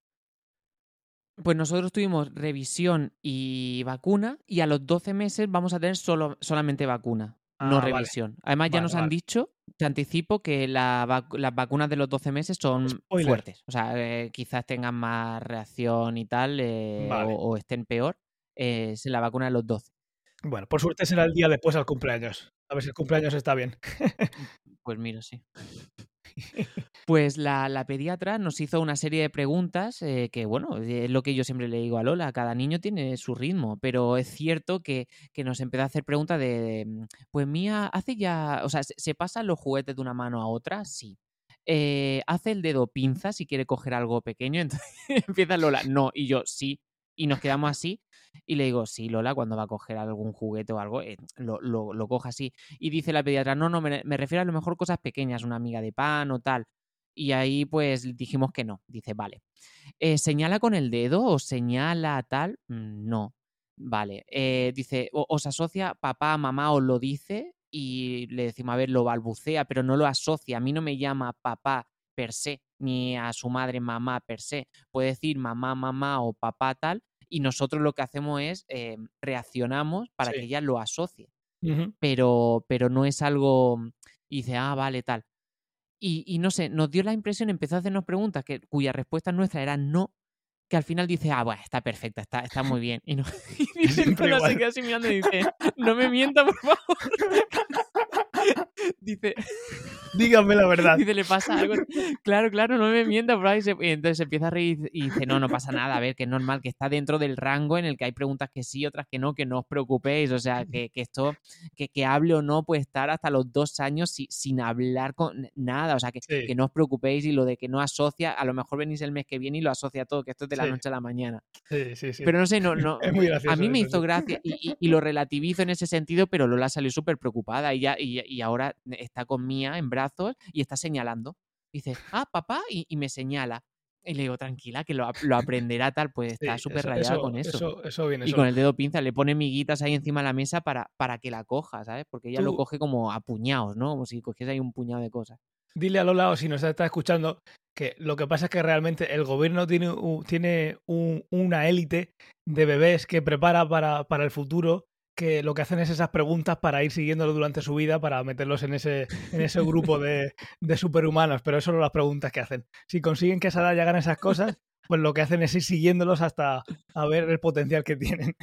S4: Pues nosotros tuvimos revisión y vacuna y a los 12 meses vamos a tener solo, solamente vacuna,
S3: Ah,
S4: no
S3: vale.
S4: revisión. Además ya
S3: Vale,
S4: nos han dicho, te anticipo, que la vac- las vacunas de los 12 meses son
S3: Spoiler.
S4: fuertes. O sea, eh, quizás tengan más reacción y tal, eh, o estén peor. eh, es la vacuna de los 12.
S3: Bueno, por suerte será el día después al cumpleaños. A ver si el cumpleaños está bien.
S4: Pues mira, sí. Pues la, pediatra nos hizo una serie de preguntas eh, que, bueno, es lo que yo siempre le digo a Lola, cada niño tiene su ritmo, pero es cierto que, que nos empezó a hacer preguntas de, mm, pues mía, hace ya, o sea, ¿se, se pasan los juguetes de una mano a otra? Sí. Eh, hace el dedo pinza si quiere coger algo pequeño, entonces empieza Lola, no, y yo sí, y nos quedamos así. Y le digo, sí, Lola, cuando va a coger algún juguete o algo, eh, lo, lo, coja así. Y dice la pediatra, no, no, me, refiero a lo mejor cosas pequeñas, una amiga de pan o tal. Y ahí pues dijimos que no. Dice, vale. Eh, ¿Señala con el dedo o señala tal? Mm, No. Vale. Eh, dice, os asocia papá, mamá, os lo dice y le decimos, a ver, lo balbucea, pero no lo asocia. A mí no me llama papá per se, ni a su madre mamá per se. Puede decir mamá, mamá o papá tal. Y nosotros lo que hacemos es eh, reaccionamos para
S3: Sí.
S4: que ella lo asocie pero, pero no es algo. Y dice, ah, vale, tal. Y, y no sé, nos dio la impresión, empezó a hacernos preguntas que, cuya respuesta nuestra era no, que al final dice, ah, bueno, está perfecta, está, está muy bien. Y, no, y se queda así mirando y dice, no me mienta, por favor. dice,
S3: Díganme la verdad.
S4: dice, le pasa algo. Claro, claro, no me mienta, por ahí. Y se- y entonces se empieza a reír y dice, no, no pasa nada, a ver, que es normal, que está dentro del rango en el que hay preguntas que sí, otras que no, que no os preocupéis. O sea, que, que esto, que, que hable o no puede estar hasta los dos años si- sin hablar con nada. O sea, que,
S3: Sí.
S4: que no os preocupéis y lo de que no asocia, a lo mejor venís el mes que viene y lo asocia todo, que esto es de la
S3: Sí.
S4: noche a la mañana.
S3: Sí, sí, sí.
S4: Pero no sé, no, no,
S3: Es muy gracioso
S4: a mí me
S3: eso,
S4: hizo
S3: sí.
S4: gracia y, y- y lo relativizo en ese sentido, pero Lola salió súper preocupada y, ya, y, y ahora está con Mía en brazos y está señalando. Dice, ah, papá, y, y me señala. Y le digo, tranquila, que lo, ap- lo aprenderá tal, pues
S3: Sí,
S4: está súper
S3: eso-
S4: con eso.
S3: Eso, eso viene
S4: y con el dedo pinza le pone miguitas ahí encima de la mesa para, para que la coja, ¿sabes? Porque ella lo coge como a puñados, ¿no? Como si cogiese ahí un puñado de cosas.
S3: Dile a Lola, o si nos está escuchando, que lo que pasa es que realmente el gobierno tiene, tiene un- una élite de bebés que prepara para, para el futuro, que lo que hacen es esas preguntas para ir siguiéndolo durante su vida, para meterlos en ese, en ese grupo de, de superhumanos, pero eso son las preguntas que hacen. Si consiguen que a esa edad hagan esas cosas, pues lo que hacen es ir siguiéndolos hasta a ver el potencial que tienen.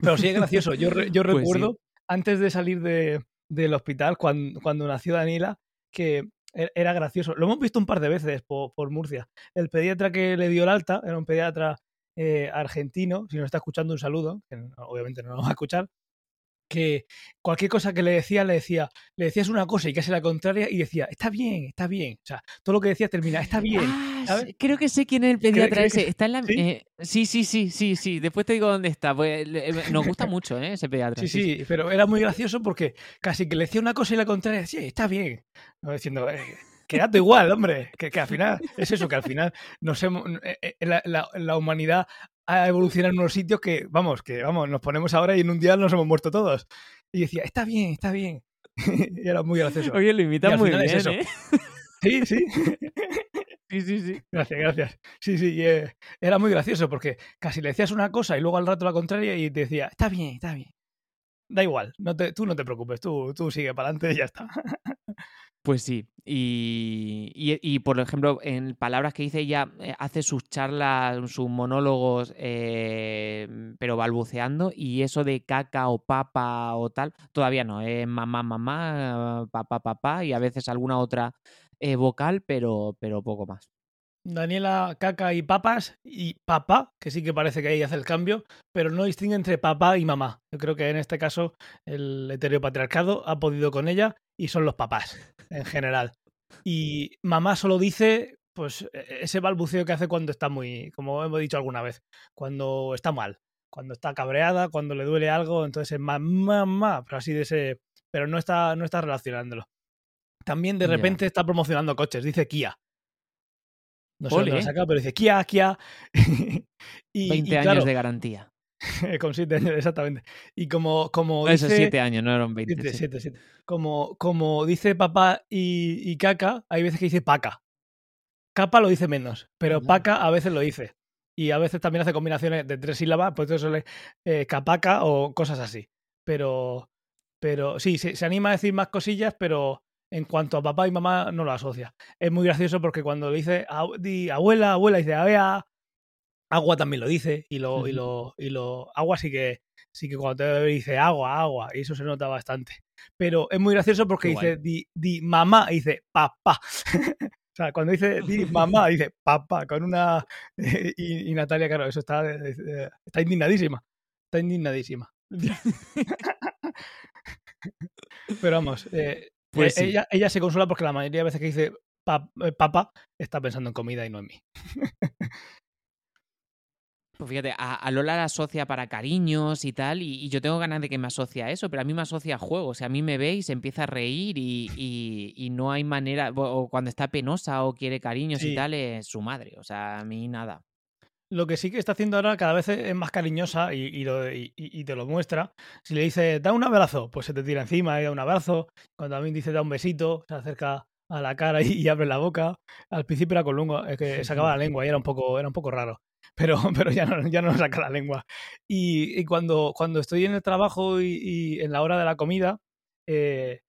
S3: Pero sí es gracioso. Yo, yo
S4: Pues sí.
S3: recuerdo, antes de salir de- del hospital, cuando, cuando nació Daniela, que e- era gracioso. Lo hemos visto un par de veces por, por Murcia. El pediatra que le dio el alta era un pediatra eh, argentino. Si nos está escuchando, un saludo, que obviamente no lo va a escuchar. Que cualquier cosa que le decía, le decía, le decías una cosa y casi la contraria, y decía, está bien, está bien. O sea, todo lo que decías termina, está bien.
S4: Ah,
S3: ¿sabes?
S4: sí, creo que sé quién es el pediatra
S3: que
S4: ese. Está en la...
S3: sí?
S4: eh, sí, sí, sí, sí, sí. Después te digo dónde está. Pues, eh, nos gusta mucho, ¿eh? Ese pediatra.
S3: Sí, sí, pero era muy gracioso porque casi que le decía una cosa y la contraria, sí, está bien. No, diciendo, eh, quédate igual, hombre. Que, que al final, es eso, que al final nos hemos, eh, eh, la, la- la humanidad a evolucionar en unos sitios que, vamos, que vamos, nos ponemos ahora y en un día nos hemos muerto todos. Y decía, está bien, está bien. y era muy gracioso.
S4: Oye, lo imitas muy
S3: final es
S4: bien,
S3: eso.
S4: ¿eh?
S3: Sí, sí.
S4: Sí, sí, sí.
S3: Gracias, gracias. Sí, sí, y, eh, era muy gracioso porque casi le decías una cosa y luego al rato la contraria y te decía, está bien, está bien. Da igual, no te, tú no te preocupes, tú, tú sigue para adelante y ya está.
S4: Pues sí. Y, y- por ejemplo, en palabras que dice ella, eh, hace sus charlas, sus monólogos, eh, pero balbuceando, y eso de caca o papa o tal, todavía no, es mamá, mamá, papá, papá, y a veces alguna otra eh, vocal, pero, pero poco más.
S3: Daniela, caca y papas y papá, que sí que parece que ahí hace el cambio, pero no distingue entre papá y mamá. Yo creo que en este caso el heteropatriarcado ha podido con ella y son los papás en general. Y mamá solo dice, pues, e- ese balbuceo que hace cuando está muy, como hemos dicho alguna vez, cuando está mal, cuando está cabreada, cuando le duele algo, entonces es mamá, mamá, pero así de ese, pero no está, no está relacionándolo. También de repente está promocionando coches, dice Kia. No sé dónde lo sacado, pero dice Kia, Kia. y,
S4: 20
S3: y
S4: años
S3: claro,
S4: de garantía.
S3: con siete años, exactamente. Y como, como
S4: No, Esos
S3: dice...
S4: 7 años, no eran 20.
S3: siete,
S4: sí.
S3: siete, siete. Como, como dice papá y, y caca, hay veces que dice paca. Capa lo dice menos, pero paca a veces lo dice. Y a veces también hace combinaciones de tres sílabas, pues eso le eh, capaca o cosas así. Pero, pero sí, se, se anima a decir más cosillas, pero en cuanto a papá y mamá no lo asocia. Es muy gracioso porque cuando le dice "Abue- di abuela, abuela, dice avea, agua también lo dice, y lo, y
S4: Ujú.
S3: lo, y lo, agua sí que, sí que cuando te bebe dice agua, agua, y eso se nota bastante. Pero es muy gracioso porque
S4: Qué
S3: dice di, di mamá, y dice papá. o sea, cuando dice di mamá, dice papá, con una. y, y Natalia, claro, eso está, eh, está indignadísima. Está indignadísima. Pero vamos, eh,
S4: Pues
S3: eh,
S4: sí.
S3: ella, ella se consuela porque la mayoría de veces que dice eh, papá está pensando en comida y no en mí.
S4: Pues fíjate, a, a Lola la asocia para cariños y tal, y, y yo tengo ganas de que me asocie a eso, pero a mí me asocia a juegos. O sea, a mí me ve y se empieza a reír y, y- y no hay manera, o cuando está penosa o quiere cariños
S3: Sí.
S4: y tal, es su madre. O sea, a mí nada.
S3: Lo que sí que está haciendo ahora cada vez es más cariñosa y, y lo- y- y te lo muestra. Si le dice, da un abrazo, pues se te tira encima y da un abrazo. Cuando también dice, da un besito, se acerca a la cara y, y abre la boca. Al principio era con lengua, es que sacaba la lengua y era un poco, era un poco raro. Pero, pero ya, no, ya no saca la lengua. Y, y cuando, cuando estoy en el trabajo y, y en la hora de la comida, eh,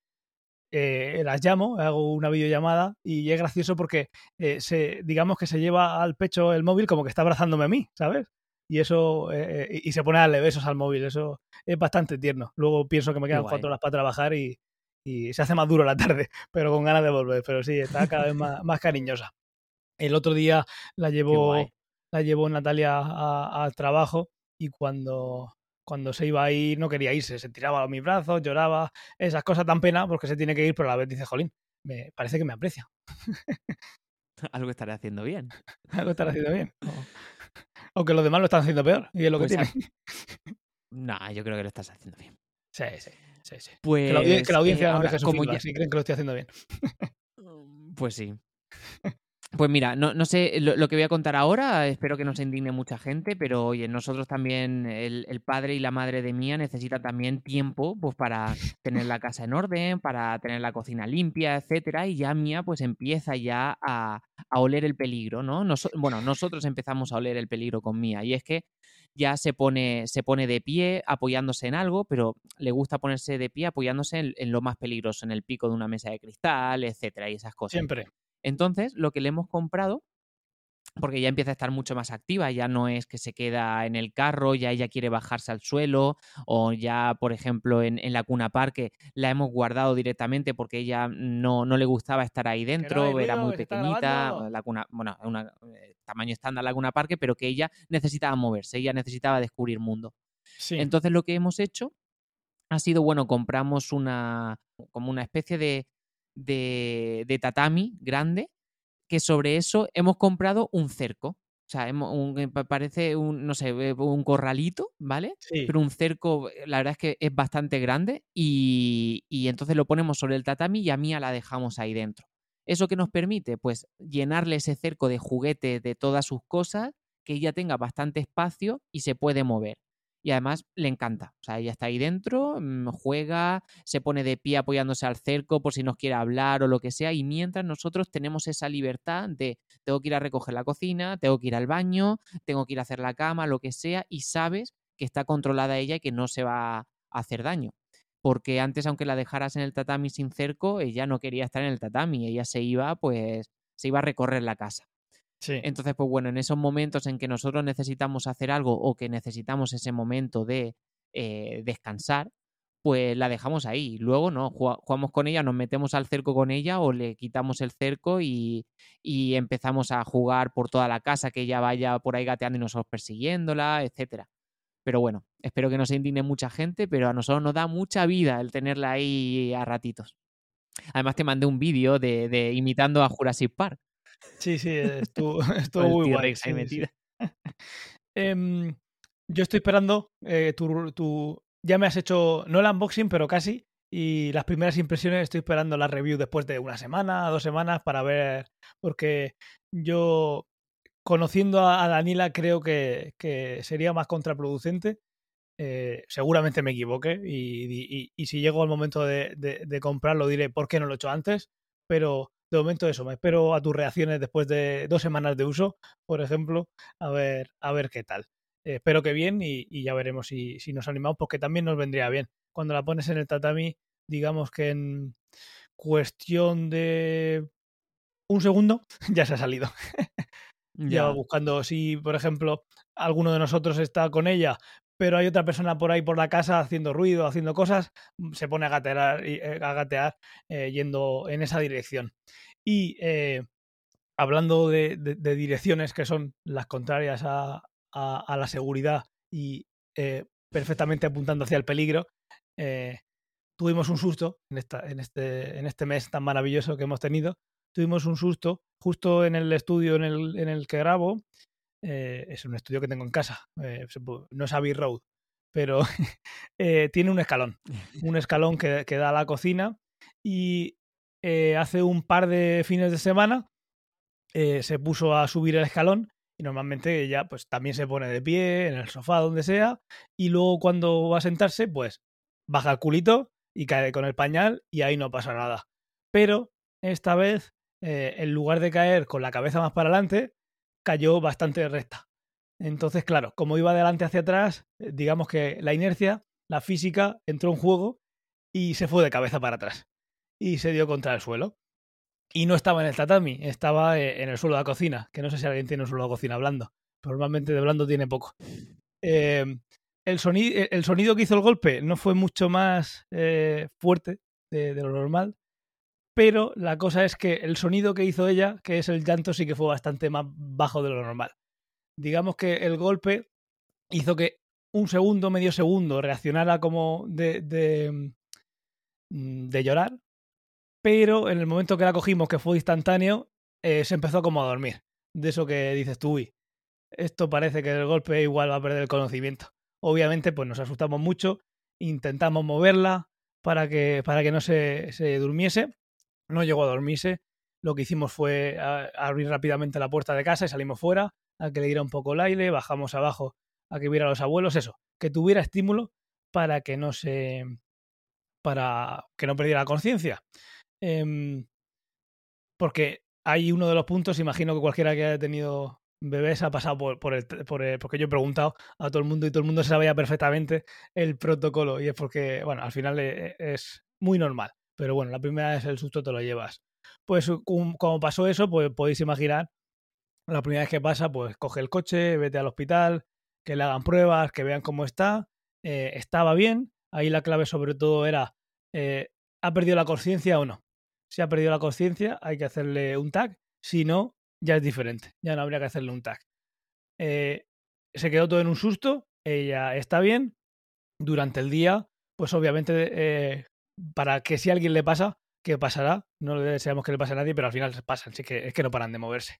S3: eh, las llamo, hago una videollamada y es gracioso porque eh, se, digamos que se lleva al pecho el móvil como que está abrazándome a mí, ¿sabes? Y eso, eh, y se pone a darle besos al móvil, eso es bastante tierno. Luego pienso que me quedan
S4: guay.
S3: cuatro horas para trabajar y, y se hace más duro la tarde, pero con ganas de volver. Pero sí, está cada vez más, más cariñosa. El otro día la
S4: guay.
S3: La llevó Natalia al trabajo y cuando, cuando se iba a ir no quería irse, se tiraba a mis brazos, lloraba, esas cosas tan pena porque se tiene que ir, pero a la vez dice, jolín, me parece que me aprecia.
S4: Algo estaré haciendo bien.
S3: Algo estará haciendo bien. O- Aunque los demás lo están haciendo peor. Y es lo que
S4: Pues a-
S3: tiene.
S4: Nah, yo creo que lo estás haciendo bien.
S3: Sí, sí, sí, sí.
S4: Pues,
S3: Que la, audi- que la audiencia
S4: eh,
S3: no deje su
S4: como
S3: feedback
S4: ya-
S3: si creen que lo estoy haciendo bien.
S4: Pues sí. Pues mira, no, no sé, lo, que voy a contar ahora, espero que no se indigne mucha gente, pero oye, nosotros también, el, el padre y la madre de Mía necesitan también tiempo pues para tener la casa en orden, para tener la cocina limpia, etcétera, y ya Mía pues empieza ya a, a oler el peligro, ¿no? Noso- bueno, nosotros empezamos a oler el peligro con Mía, y es que ya se pone, se pone de pie apoyándose en algo, pero le gusta ponerse de pie apoyándose en, en lo más peligroso, en el pico de una mesa de cristal, etcétera, y esas cosas.
S3: Siempre.
S4: Entonces, lo que le hemos comprado, porque ya empieza a estar mucho más activa, ya no es que se queda en el carro, ya ella quiere bajarse al suelo, o ya, por ejemplo, en, en la cuna parque la hemos guardado directamente porque ella no, no le gustaba estar ahí dentro, era
S3: ruido,
S4: muy pequeñita, la cuna, bueno, una, eh, tamaño estándar la cuna parque, pero que ella necesitaba moverse, ella necesitaba descubrir mundo.
S3: Sí.
S4: Entonces lo que hemos hecho ha sido, bueno, compramos una, como una especie de, de, de tatami grande, que sobre eso hemos comprado un cerco. O sea, un- eh, pa- parece un, no sé, eh, un corralito, ¿vale?
S3: sí.
S4: Pero un cerco, eh, la verdad es que es bastante grande y, y entonces lo ponemos sobre el tatami y a Mía la dejamos ahí dentro. ¿Eso que nos permite? Pues llenarle ese cerco de juguetes de todas sus cosas, que ella tenga bastante espacio y se puede mover. Y además le encanta. O sea, ella está ahí dentro, mm, juega, se pone de pie apoyándose al cerco por si nos quiere hablar o lo que sea. Y mientras nosotros tenemos esa libertad de tengo que ir a recoger la cocina, tengo que ir al baño, tengo que ir a hacer la cama, lo que sea, y sabes que está controlada ella y que no se va a hacer daño. Porque antes, aunque la dejaras en el tatami sin cerco, ella no quería estar en el tatami. Ella se iba, pues, se iba a recorrer la casa. Entonces, pues bueno, en esos momentos en que nosotros necesitamos hacer algo o que necesitamos ese momento de eh, descansar, pues la dejamos ahí. Luego no, jugamos con ella, nos metemos al cerco con ella o le quitamos el cerco y, empezamos a jugar por toda la casa, que ella vaya por ahí gateando y nosotros persiguiéndola, etcétera. Pero bueno, espero que no se indigne mucha gente, pero a nosotros nos da mucha vida el tenerla ahí a ratitos. Además te mandé un vídeo de, de imitando a Jurassic Park.
S3: Sí, sí, estuvo, estuvo muy guay. Em, yo estoy esperando eh, tu, Ya me has hecho, no el unboxing, pero casi. Y las primeras impresiones estoy esperando la review después de una semana, dos semanas, para ver. Porque yo, conociendo a, Danila, creo que, sería más contraproducente. Eh, seguramente me equivoque y, si llego al momento de, de comprarlo diré por qué no lo he hecho antes, pero de momento eso, me espero a tus reacciones después de dos semanas de uso, por ejemplo, a ver, a ver qué tal. Eh, espero que bien y, ya veremos si, nos animamos, porque también nos vendría bien. Cuando la pones en el tatami, digamos que en cuestión de un segundo ya se ha salido. ya buscando si, por ejemplo, alguno de nosotros está con ella, pero hay otra persona por ahí por la casa haciendo ruido, haciendo cosas, se pone a gatear, eh, a gatear eh, yendo en esa dirección. Y eh, hablando de, direcciones que son las contrarias a, la seguridad y perfectamente apuntando hacia el peligro, tuvimos un susto en, esta, en, este, en este mes tan maravilloso que hemos tenido. Tuvimos un susto justo en el estudio en el, en el que grabo eh, es un estudio que tengo en casa, eh, no es Abbey Road, pero eh, tiene un escalón, un escalón que, da a la cocina y hace un par de fines de semana se puso a subir el escalón y normalmente ella pues también se pone de pie en el sofá donde sea y luego cuando va a sentarse pues baja el culito y cae con el pañal y ahí no pasa nada. Pero esta vez en lugar de caer con la cabeza más para adelante cayó bastante recta. Entonces, claro, como iba de adelante hacia atrás, eh, digamos que la inercia, la física, entró en juego y se fue de cabeza para atrás. Y se dio contra el suelo. Y no estaba en el tatami, estaba eh, en el suelo de la cocina, que no sé si alguien tiene un suelo de cocina blando. normalmente de blando tiene poco. Em, el, sonido, el, sonido, que hizo el golpe no fue mucho más eh, fuerte de, lo normal, pero la cosa es que el sonido que hizo ella, que es el llanto, sí que fue bastante más bajo de lo normal. Digamos que el golpe hizo que un segundo, medio segundo reaccionara como de, de, mm, de llorar, pero en el momento que la cogimos, que fue instantáneo, eh, se empezó como a dormir. De eso que dices tú, uy, esto parece que el golpe igual va a perder el conocimiento. Obviamente, pues nos asustamos mucho, intentamos moverla para que, para que no se, se durmiese, no llegó a dormirse. Lo que hicimos fue abrir rápidamente la puerta de casa y salimos fuera a que le diera un poco el aire, bajamos abajo a que viera a los abuelos, eso, que tuviera estímulo para que no se. para que no perdiera la conciencia. Em, porque hay uno de los puntos, imagino que cualquiera que haya tenido bebés ha pasado por, por, el, por porque yo he preguntado a todo el mundo y todo el mundo sabía perfectamente el protocolo y es porque, bueno, al final e, e, es muy normal. Pero bueno, la primera vez el susto te lo llevas. Pues como pasó eso, pues podéis imaginar, la primera vez que pasa, pues coge el coche, vete al hospital, que le hagan pruebas, que vean cómo está. Eh, estaba bien. Ahí la clave sobre todo era, eh, ¿ha perdido la conciencia o no? Si ha perdido la conciencia, hay que hacerle un tag. Si no, ya es diferente. Ya no habría que hacerle un tag. Eh, se quedó todo en un susto. Ella está bien. Durante el día, pues obviamente para que si alguien le pasa, ¿qué pasará? No le deseamos que le pase a nadie, pero al final pasan, así que es que no paran de moverse.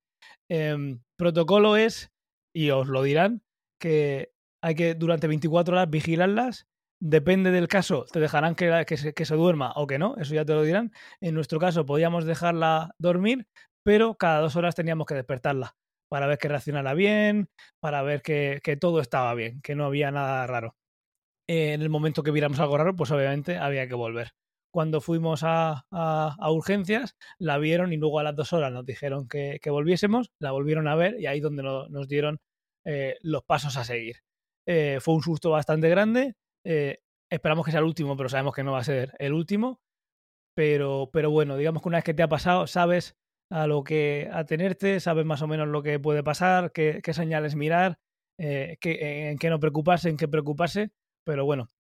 S3: Em, protocolo es, y os lo dirán, que hay que durante 24 horas vigilarlas. Depende del caso, te dejarán que, que, se, que duerma o que no, eso ya te lo dirán. En nuestro caso, podíamos dejarla dormir, pero cada dos horas teníamos que despertarla para ver que reaccionara bien, para ver que, que todo estaba bien, que no había nada raro. En el momento que viéramos algo raro, pues obviamente había que volver. Cuando fuimos a, a, urgencias, la vieron y luego a las dos horas nos dijeron que, que volviésemos, la volvieron a ver y ahí donde nos dieron eh, los pasos a seguir. Eh, fue un susto bastante grande. Eh, esperamos que sea el último, pero sabemos que no va a ser el último. Pero, pero bueno, digamos que una vez que te ha pasado, sabes a lo que atenerte, sabes más o menos lo que puede pasar, qué, señales mirar, en qué no preocuparse, en qué preocuparse. Pero bueno,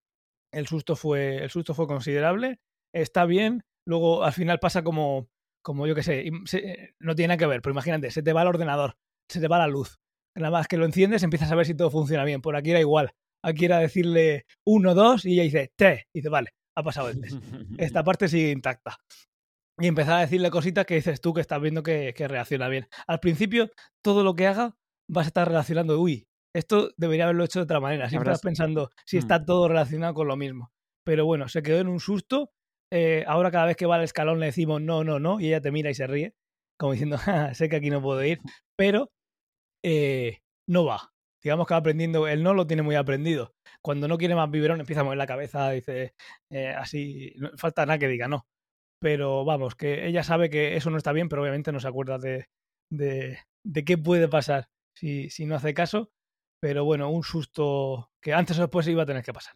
S3: el susto fue, el susto fue considerable. Está bien. Luego al final pasa como, como yo que sé, no tiene nada que ver, pero imagínate, se te va el ordenador, se te va la luz, Nada más que lo enciendes, empiezas a ver si todo funciona bien. Por aquí era igual. Aquí era decirle uno, dos y ella dice te. Y dice, vale, ha pasado el test. Esta parte sigue intacta. Y empezar a decirle cositas que dices tú que estás viendo que, reacciona bien. Al principio, todo lo que haga vas a estar relacionando, uy, esto debería haberlo hecho de otra manera. Siempre estás pensando si mm. está todo relacionado con lo mismo. Pero bueno, se quedó en un susto. Eh, ahora cada vez que va al escalón le decimos no, no, no, y ella te mira y se ríe, como diciendo, sé que aquí no puedo ir, pero eh, no va. Digamos que va aprendiendo, él no lo tiene muy aprendido. Cuando no quiere más biberón empieza a mover la cabeza, dice eh, así, no falta nada que diga no. Pero vamos, que ella sabe que eso no está bien, pero obviamente no se acuerda de, de, de qué puede pasar si, si no hace caso. Pero bueno, un susto que antes o después iba a tener que pasar.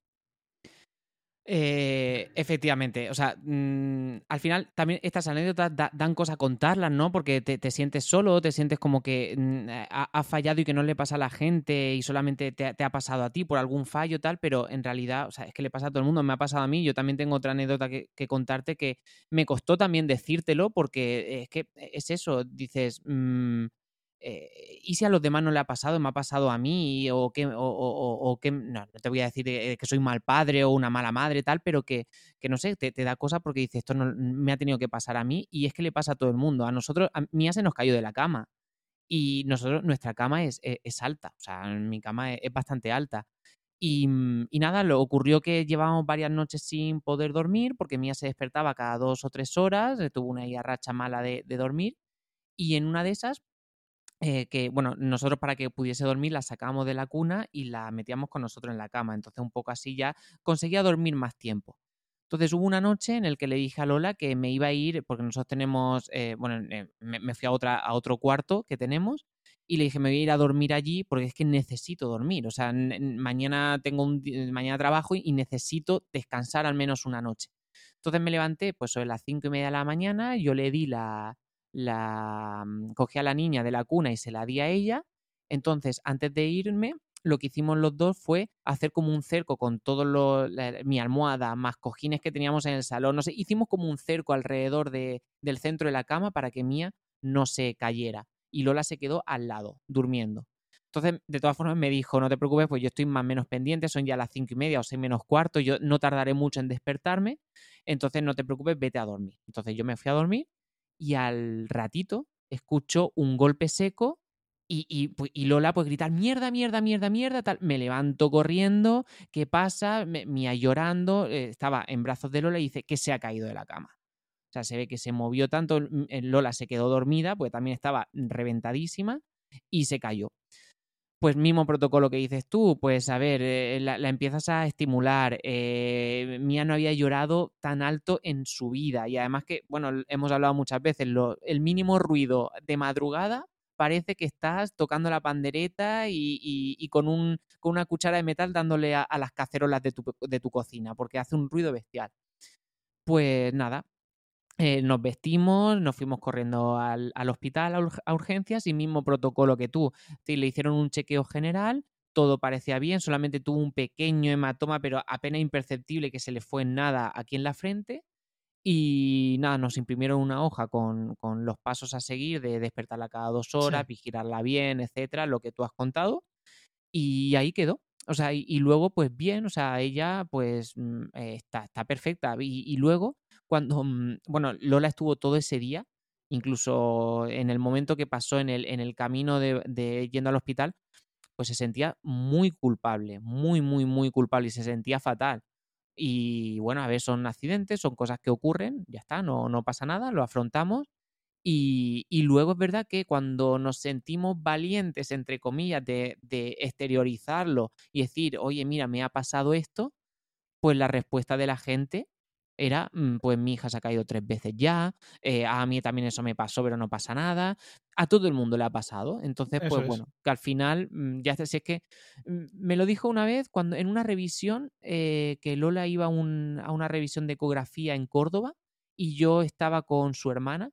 S4: Eh, efectivamente, o sea, mm, al final también estas anécdotas dan cosa contarlas, ¿no? Porque te, sientes solo, te sientes como que mm, ha, fallado y que no le pasa a la gente y solamente te, ha pasado a ti por algún fallo tal, pero en realidad, o sea, es que le pasa a todo el mundo, me ha pasado a mí, yo también tengo otra anécdota que, contarte que me costó también decírtelo porque es que es eso, dices... Mm, eh, ¿y si a los demás no le ha pasado, me ha pasado a mí? O que, o, que no, te voy a decir que soy mal padre o una mala madre, tal, pero que, que no sé, te, da cosa porque dices, esto no, me ha tenido que pasar a mí y es que le pasa a todo el mundo. A nosotros, a Mía se nos cayó de la cama y nosotros, nuestra cama es, e, es, alta, o sea, mi cama es, bastante alta. Y, mm, y, nada, lo ocurrió que llevábamos varias noches sin poder dormir porque Mía se despertaba cada dos o tres horas, eh, tuvo una racha mala de, de dormir y en una de esas eh, que, bueno, nosotros para que pudiese dormir la sacábamos de la cuna y la metíamos con nosotros en la cama. Entonces, un poco así ya conseguía dormir más tiempo. Entonces hubo una noche en la que le dije a Lola que me iba a ir, porque nosotros tenemos, eh, bueno, eh, me, fui a, otra, a otro cuarto que tenemos y le dije, me voy a ir a dormir allí porque es que necesito dormir. O sea, mañana tengo un mañana trabajo y necesito descansar al menos una noche. Entonces me levanté, pues sobre las cinco y media de la mañana, yo le di la, la mm, cogí a la niña de la cuna y se la di a ella. Entonces, antes de irme, lo que hicimos los dos fue hacer como un cerco con todo mi almohada, más cojines que teníamos en el salón. No hicimos como un cerco alrededor de, del centro de la cama para que Mía no se cayera. Y Lola se quedó al lado, durmiendo. Entonces, de todas formas, me dijo, no te preocupes, pues yo estoy más o menos pendiente, son ya las cinco y media o seis menos cuarto, yo no tardaré mucho en despertarme, entonces no te preocupes, vete a dormir. Entonces yo me fui a dormir y al ratito escucho un golpe seco y, pues, Lola pues gritar mierda, mierda, mierda, mierda, tal. Me levanto corriendo, ¿qué pasa? Mía llorando, eh, estaba en brazos de Lola y dice que se ha caído de la cama. O sea, se ve que se movió tanto, Lola se quedó dormida, pues también estaba reventadísima y se cayó pues mismo protocolo que dices tú, pues a ver, eh, la, empiezas a estimular. Eh, Mía no había llorado tan alto en su vida y además que, bueno, hemos hablado muchas veces, el mínimo ruido de madrugada parece que estás tocando la pandereta y, con, un, con, una cuchara de metal dándole a, las cacerolas de tu, de tu cocina, porque hace un ruido bestial. Pues nada, eh, nos vestimos, nos fuimos corriendo al, hospital a, urgencias y mismo protocolo que tú. le hicieron un chequeo general, todo parecía bien, solamente tuvo un pequeño hematoma, pero apenas imperceptible que se le fue en nada aquí en la frente. Y nada, nos imprimieron una hoja con, los pasos a seguir de despertarla cada dos horas, vigilarla bien, etcétera, lo que tú has contado. Y ahí quedó. O sea, y, luego, pues bien, o sea, ella pues mm, eh, está, está perfecta. y luego cuando, mm, bueno, Lola estuvo todo ese día, incluso en el momento que pasó en el, en el camino de, yendo al hospital, pues se sentía muy culpable, muy, muy, muy culpable y se sentía fatal. Y bueno, a ver, son accidentes, son cosas que ocurren, ya está, no, no pasa nada, lo afrontamos Y, y luego es verdad que cuando nos sentimos valientes, entre comillas, de, de exteriorizarlo y decir, oye, mira, me ha pasado esto, pues la respuesta de la gente era, mm, pues mi hija se ha caído tres veces ya, eh, a mí también eso me pasó, pero no pasa nada, a todo el mundo le ha pasado. Entonces,
S3: Eso
S4: pues
S3: es.
S4: bueno, que al final, mm, ya sé, si es que mm, me lo dijo una vez cuando en una revisión, eh, que Lola iba un- a una revisión de ecografía en Córdoba y yo estaba con su hermana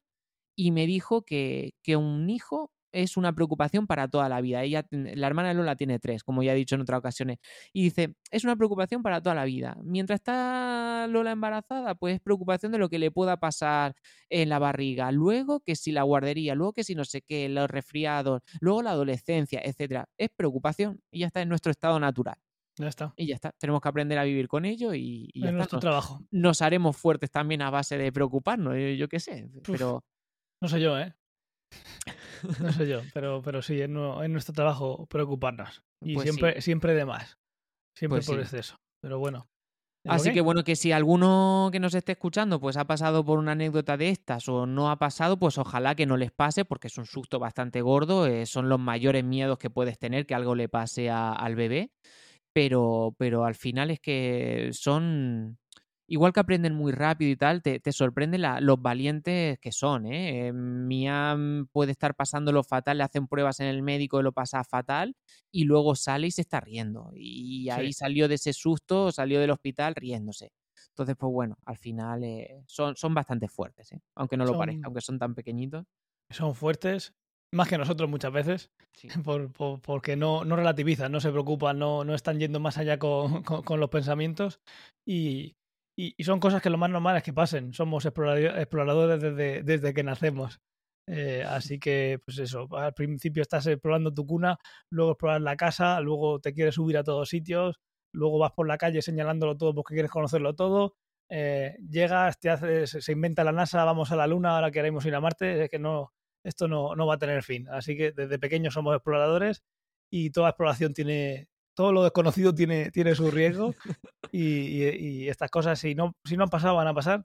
S4: y me dijo que, que un hijo es una preocupación para toda la vida. Ella, la hermana de Lola tiene tres, como ya he dicho en otras ocasiones. Y dice, es una preocupación para toda la vida. Mientras está Lola embarazada, pues es preocupación de lo que le pueda pasar en la barriga. Luego que si la guardería, luego que si no sé qué, los resfriados, luego la adolescencia, etcétera. Es preocupación y ya está en nuestro estado natural.
S3: Ya está.
S4: Y ya está. Tenemos que aprender a vivir con ello y, y ya
S3: Es
S4: está.
S3: nuestro
S4: Nos,
S3: trabajo.
S4: nos haremos fuertes también a base de preocuparnos, yo, yo qué sé. Pero
S3: No sé yo, ¿eh? No sé yo, pero, pero sí, es, nu- es nuestro trabajo preocuparnos. Y
S4: Pues
S3: siempre, siempre de más. Siempre
S4: Pues
S3: por
S4: sí.
S3: exceso. Pero bueno. ¿es lo
S4: Así
S3: que
S4: bueno, que si alguno que nos esté escuchando pues ha pasado por una anécdota de estas o no ha pasado, pues ojalá que no les pase porque es un susto bastante gordo, eh, son los mayores miedos que puedes tener que algo le pase a- al bebé, pero, pero al final es que son, igual que aprenden muy rápido y tal, te, te sorprende la- los valientes que son, ¿eh? Eh, Mía mm, puede estar pasándolo fatal, le hacen pruebas en el médico y lo pasa fatal y luego sale y se está riendo. Y
S3: Sí.
S4: ahí salió de ese susto, salió del hospital riéndose. Entonces, pues bueno, al final eh, son, son bastante fuertes, ¿eh? aunque no lo parezca,
S3: Son-
S4: aunque son tan pequeñitos.
S3: Son fuertes, más que nosotros muchas veces,
S4: Sí.
S3: por, por- porque no, no relativizan, no se preocupan, no, no están yendo más allá con, con- con los pensamientos. Y, y- y son cosas que lo más normal es que pasen. Somos explorado- exploradores desde, desde que nacemos. Eh, así que, pues eso, al principio estás explorando tu cuna, luego explorar la casa, luego te quieres subir a todos sitios, luego vas por la calle señalándolo todo porque quieres conocerlo todo. eh, llegas, te haces, se inventa la NASA, vamos a la Luna, ahora queremos ir a Marte, es que no, esto no, no va a tener fin. Así que desde pequeños somos exploradores y toda exploración tiene, todo lo desconocido tiene, tiene su riesgo y, y- y estas cosas, si no, si no han pasado, van a pasar.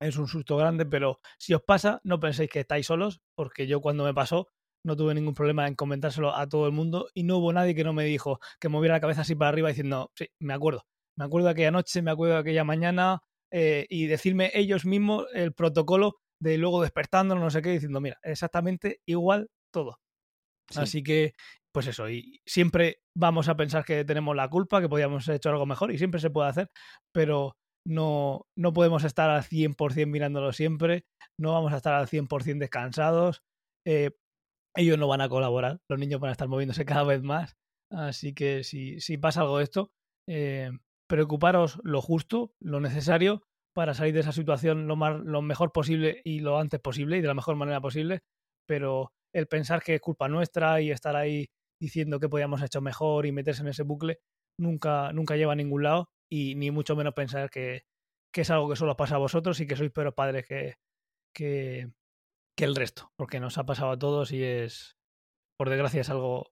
S3: Es un susto grande, pero si os pasa, no penséis que estáis solos, porque yo cuando me pasó no tuve ningún problema en comentárselo a todo el mundo y no hubo nadie que no me dijo que moviera la cabeza así para arriba diciendo, sí, me acuerdo, me acuerdo de aquella noche, me acuerdo de aquella mañana eh, y decirme ellos mismos el protocolo de luego despertando, no sé qué, diciendo, mira, exactamente igual todo.
S4: Sí.
S3: Así que, pues eso, y siempre vamos a pensar que tenemos la culpa, que podíamos haber hecho algo mejor y siempre se puede hacer, pero no, no podemos estar al 100% mirándolo siempre, no vamos a estar al 100% descansados, eh, ellos no van a colaborar, los niños van a estar moviéndose cada vez más, así que si, si pasa algo de esto, eh, preocuparos lo justo, lo necesario para salir de esa situación lo, más, lo mejor posible y lo antes posible y de la mejor manera posible, pero el pensar que es culpa nuestra y estar ahí diciendo que podíamos haber hecho mejor y meterse en ese bucle nunca, nunca lleva a ningún lado y ni mucho menos pensar que, que es algo que solo pasa a vosotros y que sois peores padres que, que, que el resto, porque nos ha pasado a todos y es, por desgracia, es algo,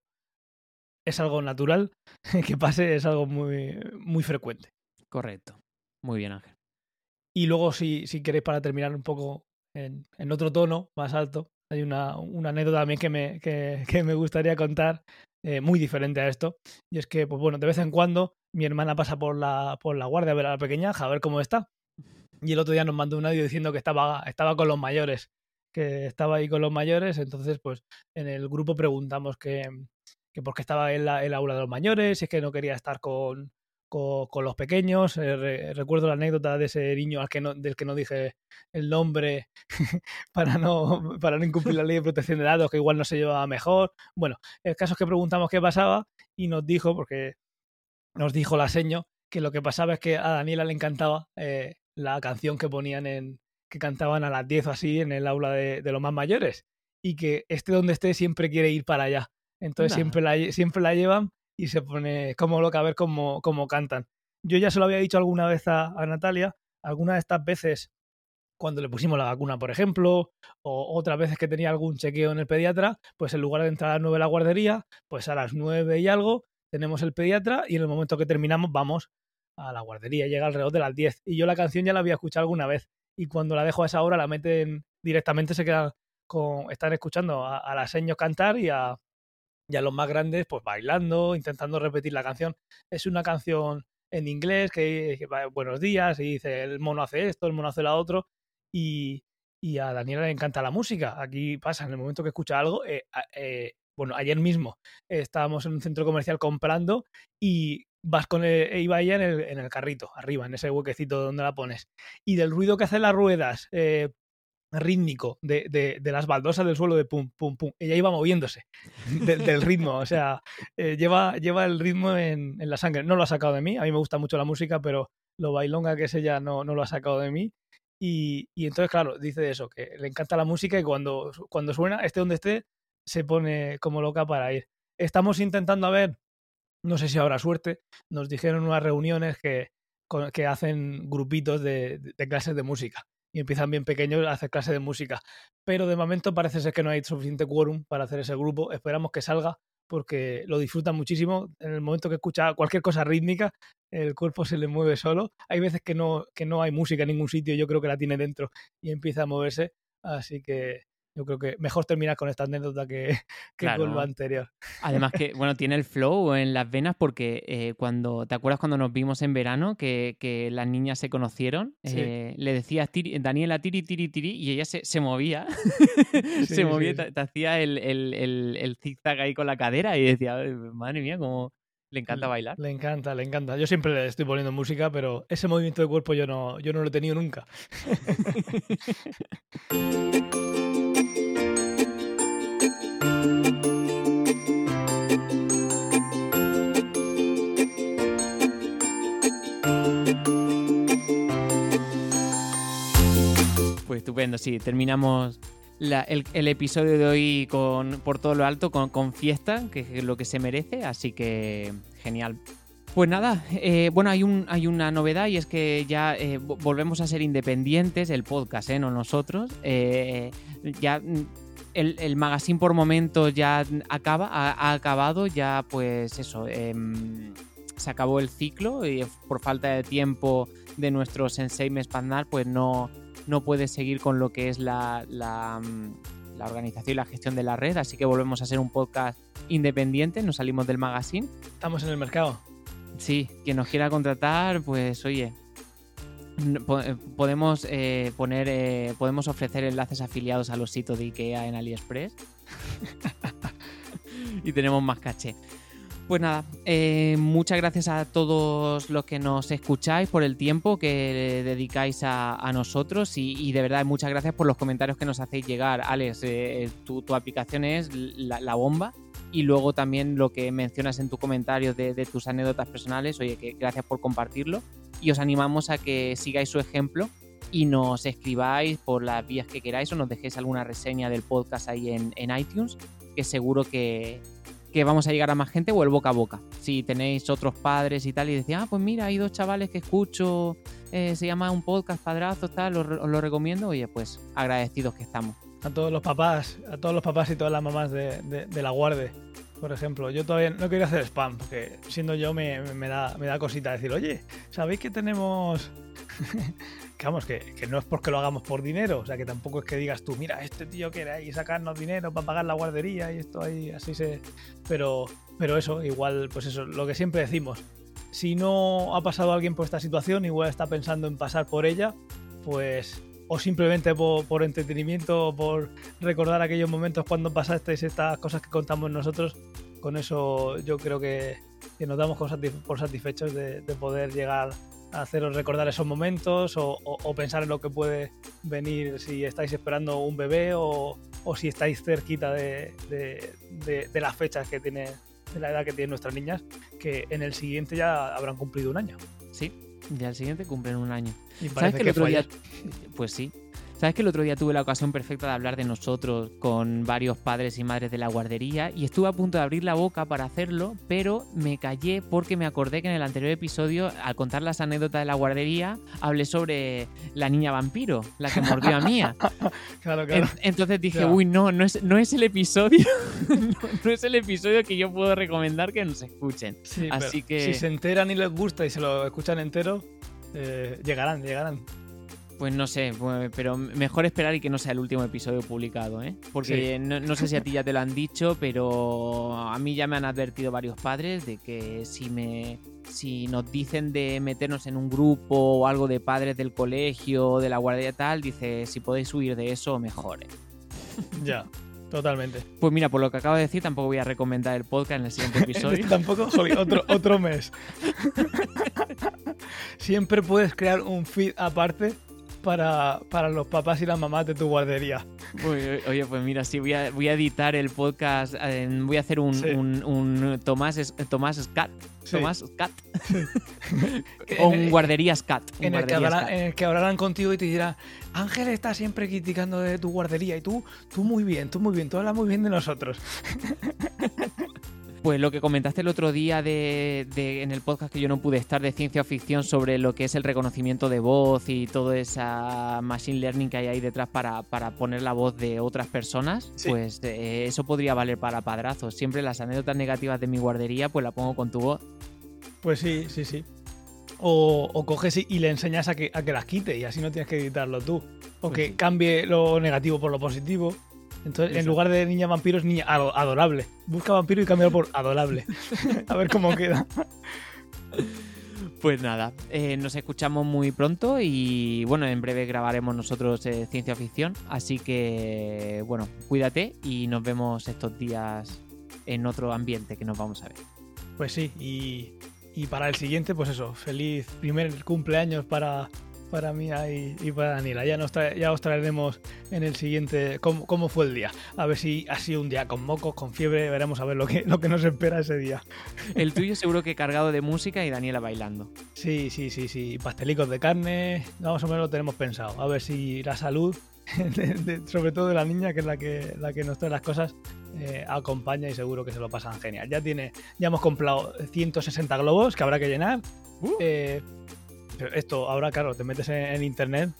S3: es algo natural que pase, es algo muy, muy frecuente.
S4: Correcto. Muy bien, Ángel.
S3: Y luego, si, si queréis, para terminar un poco en, en otro tono más alto, hay una, una anécdota también que me, que, me gustaría contar, eh, muy diferente a esto. Y es que, pues bueno, de vez en cuando mi hermana pasa por la, por la guardia a ver a la pequeña, a ver cómo está. Y el otro día nos mandó un audio diciendo que estaba, estaba con los mayores, que estaba ahí con los mayores. Entonces, pues en el grupo preguntamos que, que por qué estaba en la, en la aula de los mayores, si es que no quería estar con, con, con los pequeños. Eh, re- recuerdo la anécdota de ese niño al que no, del que no dije el nombre para no, para no incumplir la ley de protección de datos, que igual no se llevaba mejor. Bueno, el caso es que preguntamos qué pasaba y nos dijo, porque nos dijo la seño, que lo que pasaba es que a Daniela le encantaba eh, la canción que ponían en, que cantaban a las 10 o así en el aula de, de los más mayores y que esté donde esté siempre quiere ir para allá. Entonces siempre la, siempre la llevan y se pone como loca a ver cómo, cómo cantan. Yo ya se lo había dicho alguna vez a, a Natalia, alguna de estas veces cuando le pusimos la vacuna, por ejemplo, o otras veces que tenía algún chequeo en el pediatra, pues en lugar de entrar a las 9 a la guardería, pues a las 9 y algo tenemos el pediatra y en el momento que terminamos vamos a la guardería, llega alrededor de las 10. Y yo la canción ya la había escuchado alguna vez y cuando la dejo a esa hora la meten directamente, se quedan con, están escuchando a, a las seños cantar y a, y a los más grandes pues bailando, intentando repetir la canción. Es una canción en inglés que, buenos días y dice el mono hace esto, el mono hace la otro y, y a Daniela le encanta la música. Aquí pasa, en el momento que escucha algo, eh, eh, bueno, ayer mismo estábamos en un centro comercial comprando y vas con el, iba ella en el, en el carrito, arriba, en ese huequecito donde la pones. Y del ruido que hacen las ruedas, eh, rítmico, de, de- de las baldosas del suelo de pum, pum, pum, ella iba moviéndose del, del ritmo, o sea, eh, lleva, lleva el ritmo en, en la sangre. No lo ha sacado de mí, a mí me gusta mucho la música, pero lo bailonga que es ella no, no lo ha sacado de mí. Y, y entonces, claro, dice eso, que le encanta la música y cuando, cuando suena, esté donde esté, se pone como loca para ir. Estamos intentando a ver, no sé si habrá suerte, nos dijeron unas reuniones que, con- que hacen grupitos de, de clases de música y empiezan bien pequeños a hacer clases de música. Pero de momento parece ser que no hay suficiente quórum para hacer ese grupo. Esperamos que salga porque lo disfrutan muchísimo. En el momento que escucha cualquier cosa rítmica, el cuerpo se le mueve solo. Hay veces que no, que no hay música en ningún sitio, yo creo que la tiene dentro y empieza a moverse. Así que yo creo que mejor terminar con esta anécdota que, que
S4: Claro.
S3: con lo anterior.
S4: Además que, bueno, tiene el flow en las venas porque eh, cuando, ¿te acuerdas cuando nos vimos en verano que, que las niñas se conocieron?
S3: Sí.
S4: Eh, le decías tiri- Daniela tiri, tiri, tiri y ella se, se movía.
S3: Sí,
S4: se movía,
S3: sí,
S4: te, hacía el, el, el, el zigzag ahí con la cadera y decía, "Ay, madre mía, cómo le encanta bailar.
S3: Le encanta, le encanta. Yo siempre le estoy poniendo música, pero ese movimiento de cuerpo yo no, yo no lo he tenido nunca.
S4: Estupendo, sí, terminamos el, episodio de hoy con, por todo lo alto, con, fiesta, que es lo que se merece, así que genial. Pues nada, eh, bueno, hay, un, hay una novedad y es que ya eh, vo- volvemos a ser independientes, el podcast, ¿eh? no nosotros. Ya mm, el, el magazine por momentos ya acaba, ha, ha acabado, ya pues eso, em, se acabó el ciclo y por falta de tiempo de nuestro Sensei Mespandar, pues no, no puede seguir con lo que es la, la, mm, la organización y la gestión de la red, así que volvemos a ser un podcast independiente, nos salimos del magazine.
S3: Estamos en el mercado.
S4: Sí, quien nos quiera contratar, pues oye, eh, podemos eh, poner, eh, podemos ofrecer enlaces afiliados a los sitios de IKEA en AliExpress y tenemos más caché. Pues nada, eh, muchas gracias a todos los que nos escucháis por el tiempo que dedicáis a, nosotros y, de verdad muchas gracias por los comentarios que nos hacéis llegar. Alex, eh, tu, tu aplicación es la, bomba y luego también lo que mencionas en tu comentario de, tus anécdotas personales, oye, gracias por compartirlo y os animamos a que sigáis su ejemplo y nos escribáis por las vías que queráis o nos dejéis alguna reseña del podcast ahí en iTunes, que seguro que, que vamos a llegar a más gente o el boca a boca. Si tenéis otros padres y tal y decís, ah, pues mira, hay dos chavales que escucho, eh, se llama un podcast padrazo, tal, os, lo recomiendo, oye, pues agradecidos que estamos.
S3: A todos los papás, a todos los papás y todas las mamás de, de- de la guarde, por ejemplo. Yo todavía no quiero hacer spam, porque siendo yo me, da, me da cosita decir, oye, ¿sabéis que tenemos... que vamos, que, que no es porque lo hagamos por dinero, o sea, que tampoco es que digas tú, mira, este tío quiere ahí sacarnos dinero para pagar la guardería y esto ahí, así se... Pero, pero eso, igual, pues eso, lo que siempre decimos, si no ha pasado alguien por esta situación, igual está pensando en pasar por ella, pues o simplemente por, entretenimiento o por recordar aquellos momentos cuando pasasteis estas cosas que contamos nosotros, con eso yo creo que, nos damos por satisfechos de, de poder llegar a haceros recordar esos momentos o, pensar en lo que puede venir si estáis esperando un bebé o, si estáis cerquita de- de las fechas que tiene, de la edad que tienen nuestras niñas, que en el siguiente ya habrán cumplido un año.
S4: Sí, ya el siguiente cumplen un año.
S3: Y
S4: ¿Sabes
S3: parece
S4: que el otro
S3: fue
S4: día...
S3: ayer.
S4: Pues sí. ¿Sabes que el otro día tuve la ocasión perfecta de hablar de nosotros con varios padres y madres de la guardería y estuve a punto de abrir la boca para hacerlo, pero me callé porque me acordé que en el anterior episodio, al contar las anécdotas de la guardería, hablé sobre la niña vampiro, la que mordió a Mía.
S3: Claro, claro.
S4: En- entonces dije, uy, no, no es, no es el episodio, no, no es el episodio que yo puedo recomendar que nos escuchen.
S3: Sí,
S4: Así que-
S3: Si se enteran y les gusta y se lo escuchan entero, eh, llegarán, llegarán.
S4: Pues no sé, pues, pero mejor esperar y que no sea el último episodio publicado, ¿eh? Porque no, no sé si a ti ya te lo han dicho, pero a mí ya me han advertido varios padres de que si me si nos dicen de meternos en un grupo o algo de padres del colegio, de la guardia tal, dice, si podéis huir de eso, mejor. ¿eh?
S3: Ya, totalmente.
S4: Pues mira, por lo que acabo de decir, tampoco voy a recomendar el podcast en el siguiente episodio.
S3: Tampoco, joder, otro, otro mes. Siempre puedes crear un feed aparte para, para los papás y las mamás de tu guardería.
S4: Oye, oye, pues mira, sí, voy a, voy a editar el podcast, eh, voy a hacer un,
S3: Sí.
S4: un, un Tomás, Tomás Scat.
S3: Sí.
S4: Tomás Scat. o un guardería Scat. un
S3: En el, hablarán, en el que hablarán contigo y te dirán, Ángel está siempre criticando de tu guardería y tú, tú muy bien, tú muy bien, tú hablas muy bien de nosotros.
S4: Pues lo que comentaste el otro día de, de- en el podcast que yo no pude estar de ciencia ficción sobre lo que es el reconocimiento de voz y toda esa machine learning que hay ahí detrás para, para poner la voz de otras personas,
S3: Sí.
S4: pues eh, eso podría valer para padrazos. Siempre las anécdotas negativas de mi guardería pues la pongo con tu voz.
S3: Pues sí, sí, sí. O, o coges y, y le enseñas a que, a que las quite y así no tienes que editarlo tú. O
S4: Pues
S3: que
S4: sí.
S3: cambie lo negativo por lo positivo. Entonces, en lugar de niña vampiro es niña ado- adorable. Busca vampiro y cámbialo por adorable. a ver cómo queda.
S4: Pues nada, eh, nos escuchamos muy pronto y bueno, en breve grabaremos nosotros eh, ciencia ficción. Así que bueno, cuídate y nos vemos estos días en otro ambiente que nos vamos a ver.
S3: Pues sí, y, y para el siguiente, pues eso, feliz primer cumpleaños para, para Mía y, y para Daniela. Ya, nos trae- ya os traeremos en el siguiente cómo, cómo fue el día. A ver si ha sido un día con mocos, con fiebre, veremos a ver lo que, lo que nos espera ese día.
S4: El tuyo seguro que cargado de música y Daniela bailando.
S3: Sí, sí, sí, sí. Pastelicos de carne, más o menos lo tenemos pensado. A ver si la salud, de- de- sobre todo de la niña, que es la que, la que nos trae las cosas, eh, acompaña y seguro que se lo pasan genial. Ya tiene, ya hemos comprado 160 globos que habrá que llenar.
S4: Uh.
S3: Eh, pero esto ahora, claro, te metes en, en internet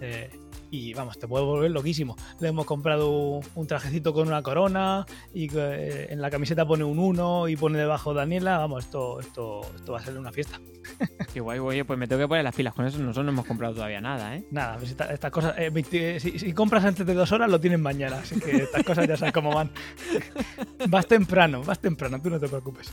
S3: eh, y vamos, te puede volver loquísimo. Le hemos comprado un, trajecito con una corona y eh, en la camiseta pone un 1 y pone debajo Daniela. Vamos, esto, esto, esto va a ser una fiesta.
S4: Qué guay, oye, pues me tengo que poner las pilas con eso. Nosotros no hemos comprado todavía nada, ¿eh?
S3: Nada, pues esta- estas cosas. eh, 20 si, si compras antes de dos horas, lo tienes mañana. Así que estas cosas ya sabes cómo van. vas temprano, vas temprano, tú no te preocupes.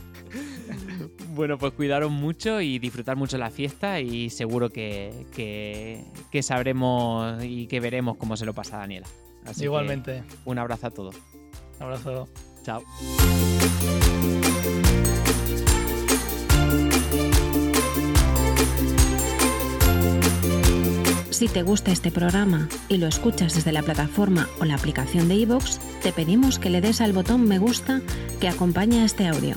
S4: Bueno, pues cuidaros mucho y disfrutar mucho la fiesta y seguro que, que, que sabremos y que veremos cómo se lo pasa a Daniela. Así que
S3: Igualmente,
S4: un abrazo a todos.
S3: un abrazo.
S4: Chao.
S5: Si te gusta este programa y lo escuchas desde la plataforma o la aplicación de iVoox, te pedimos que le des al botón me gusta que acompaña a este audio.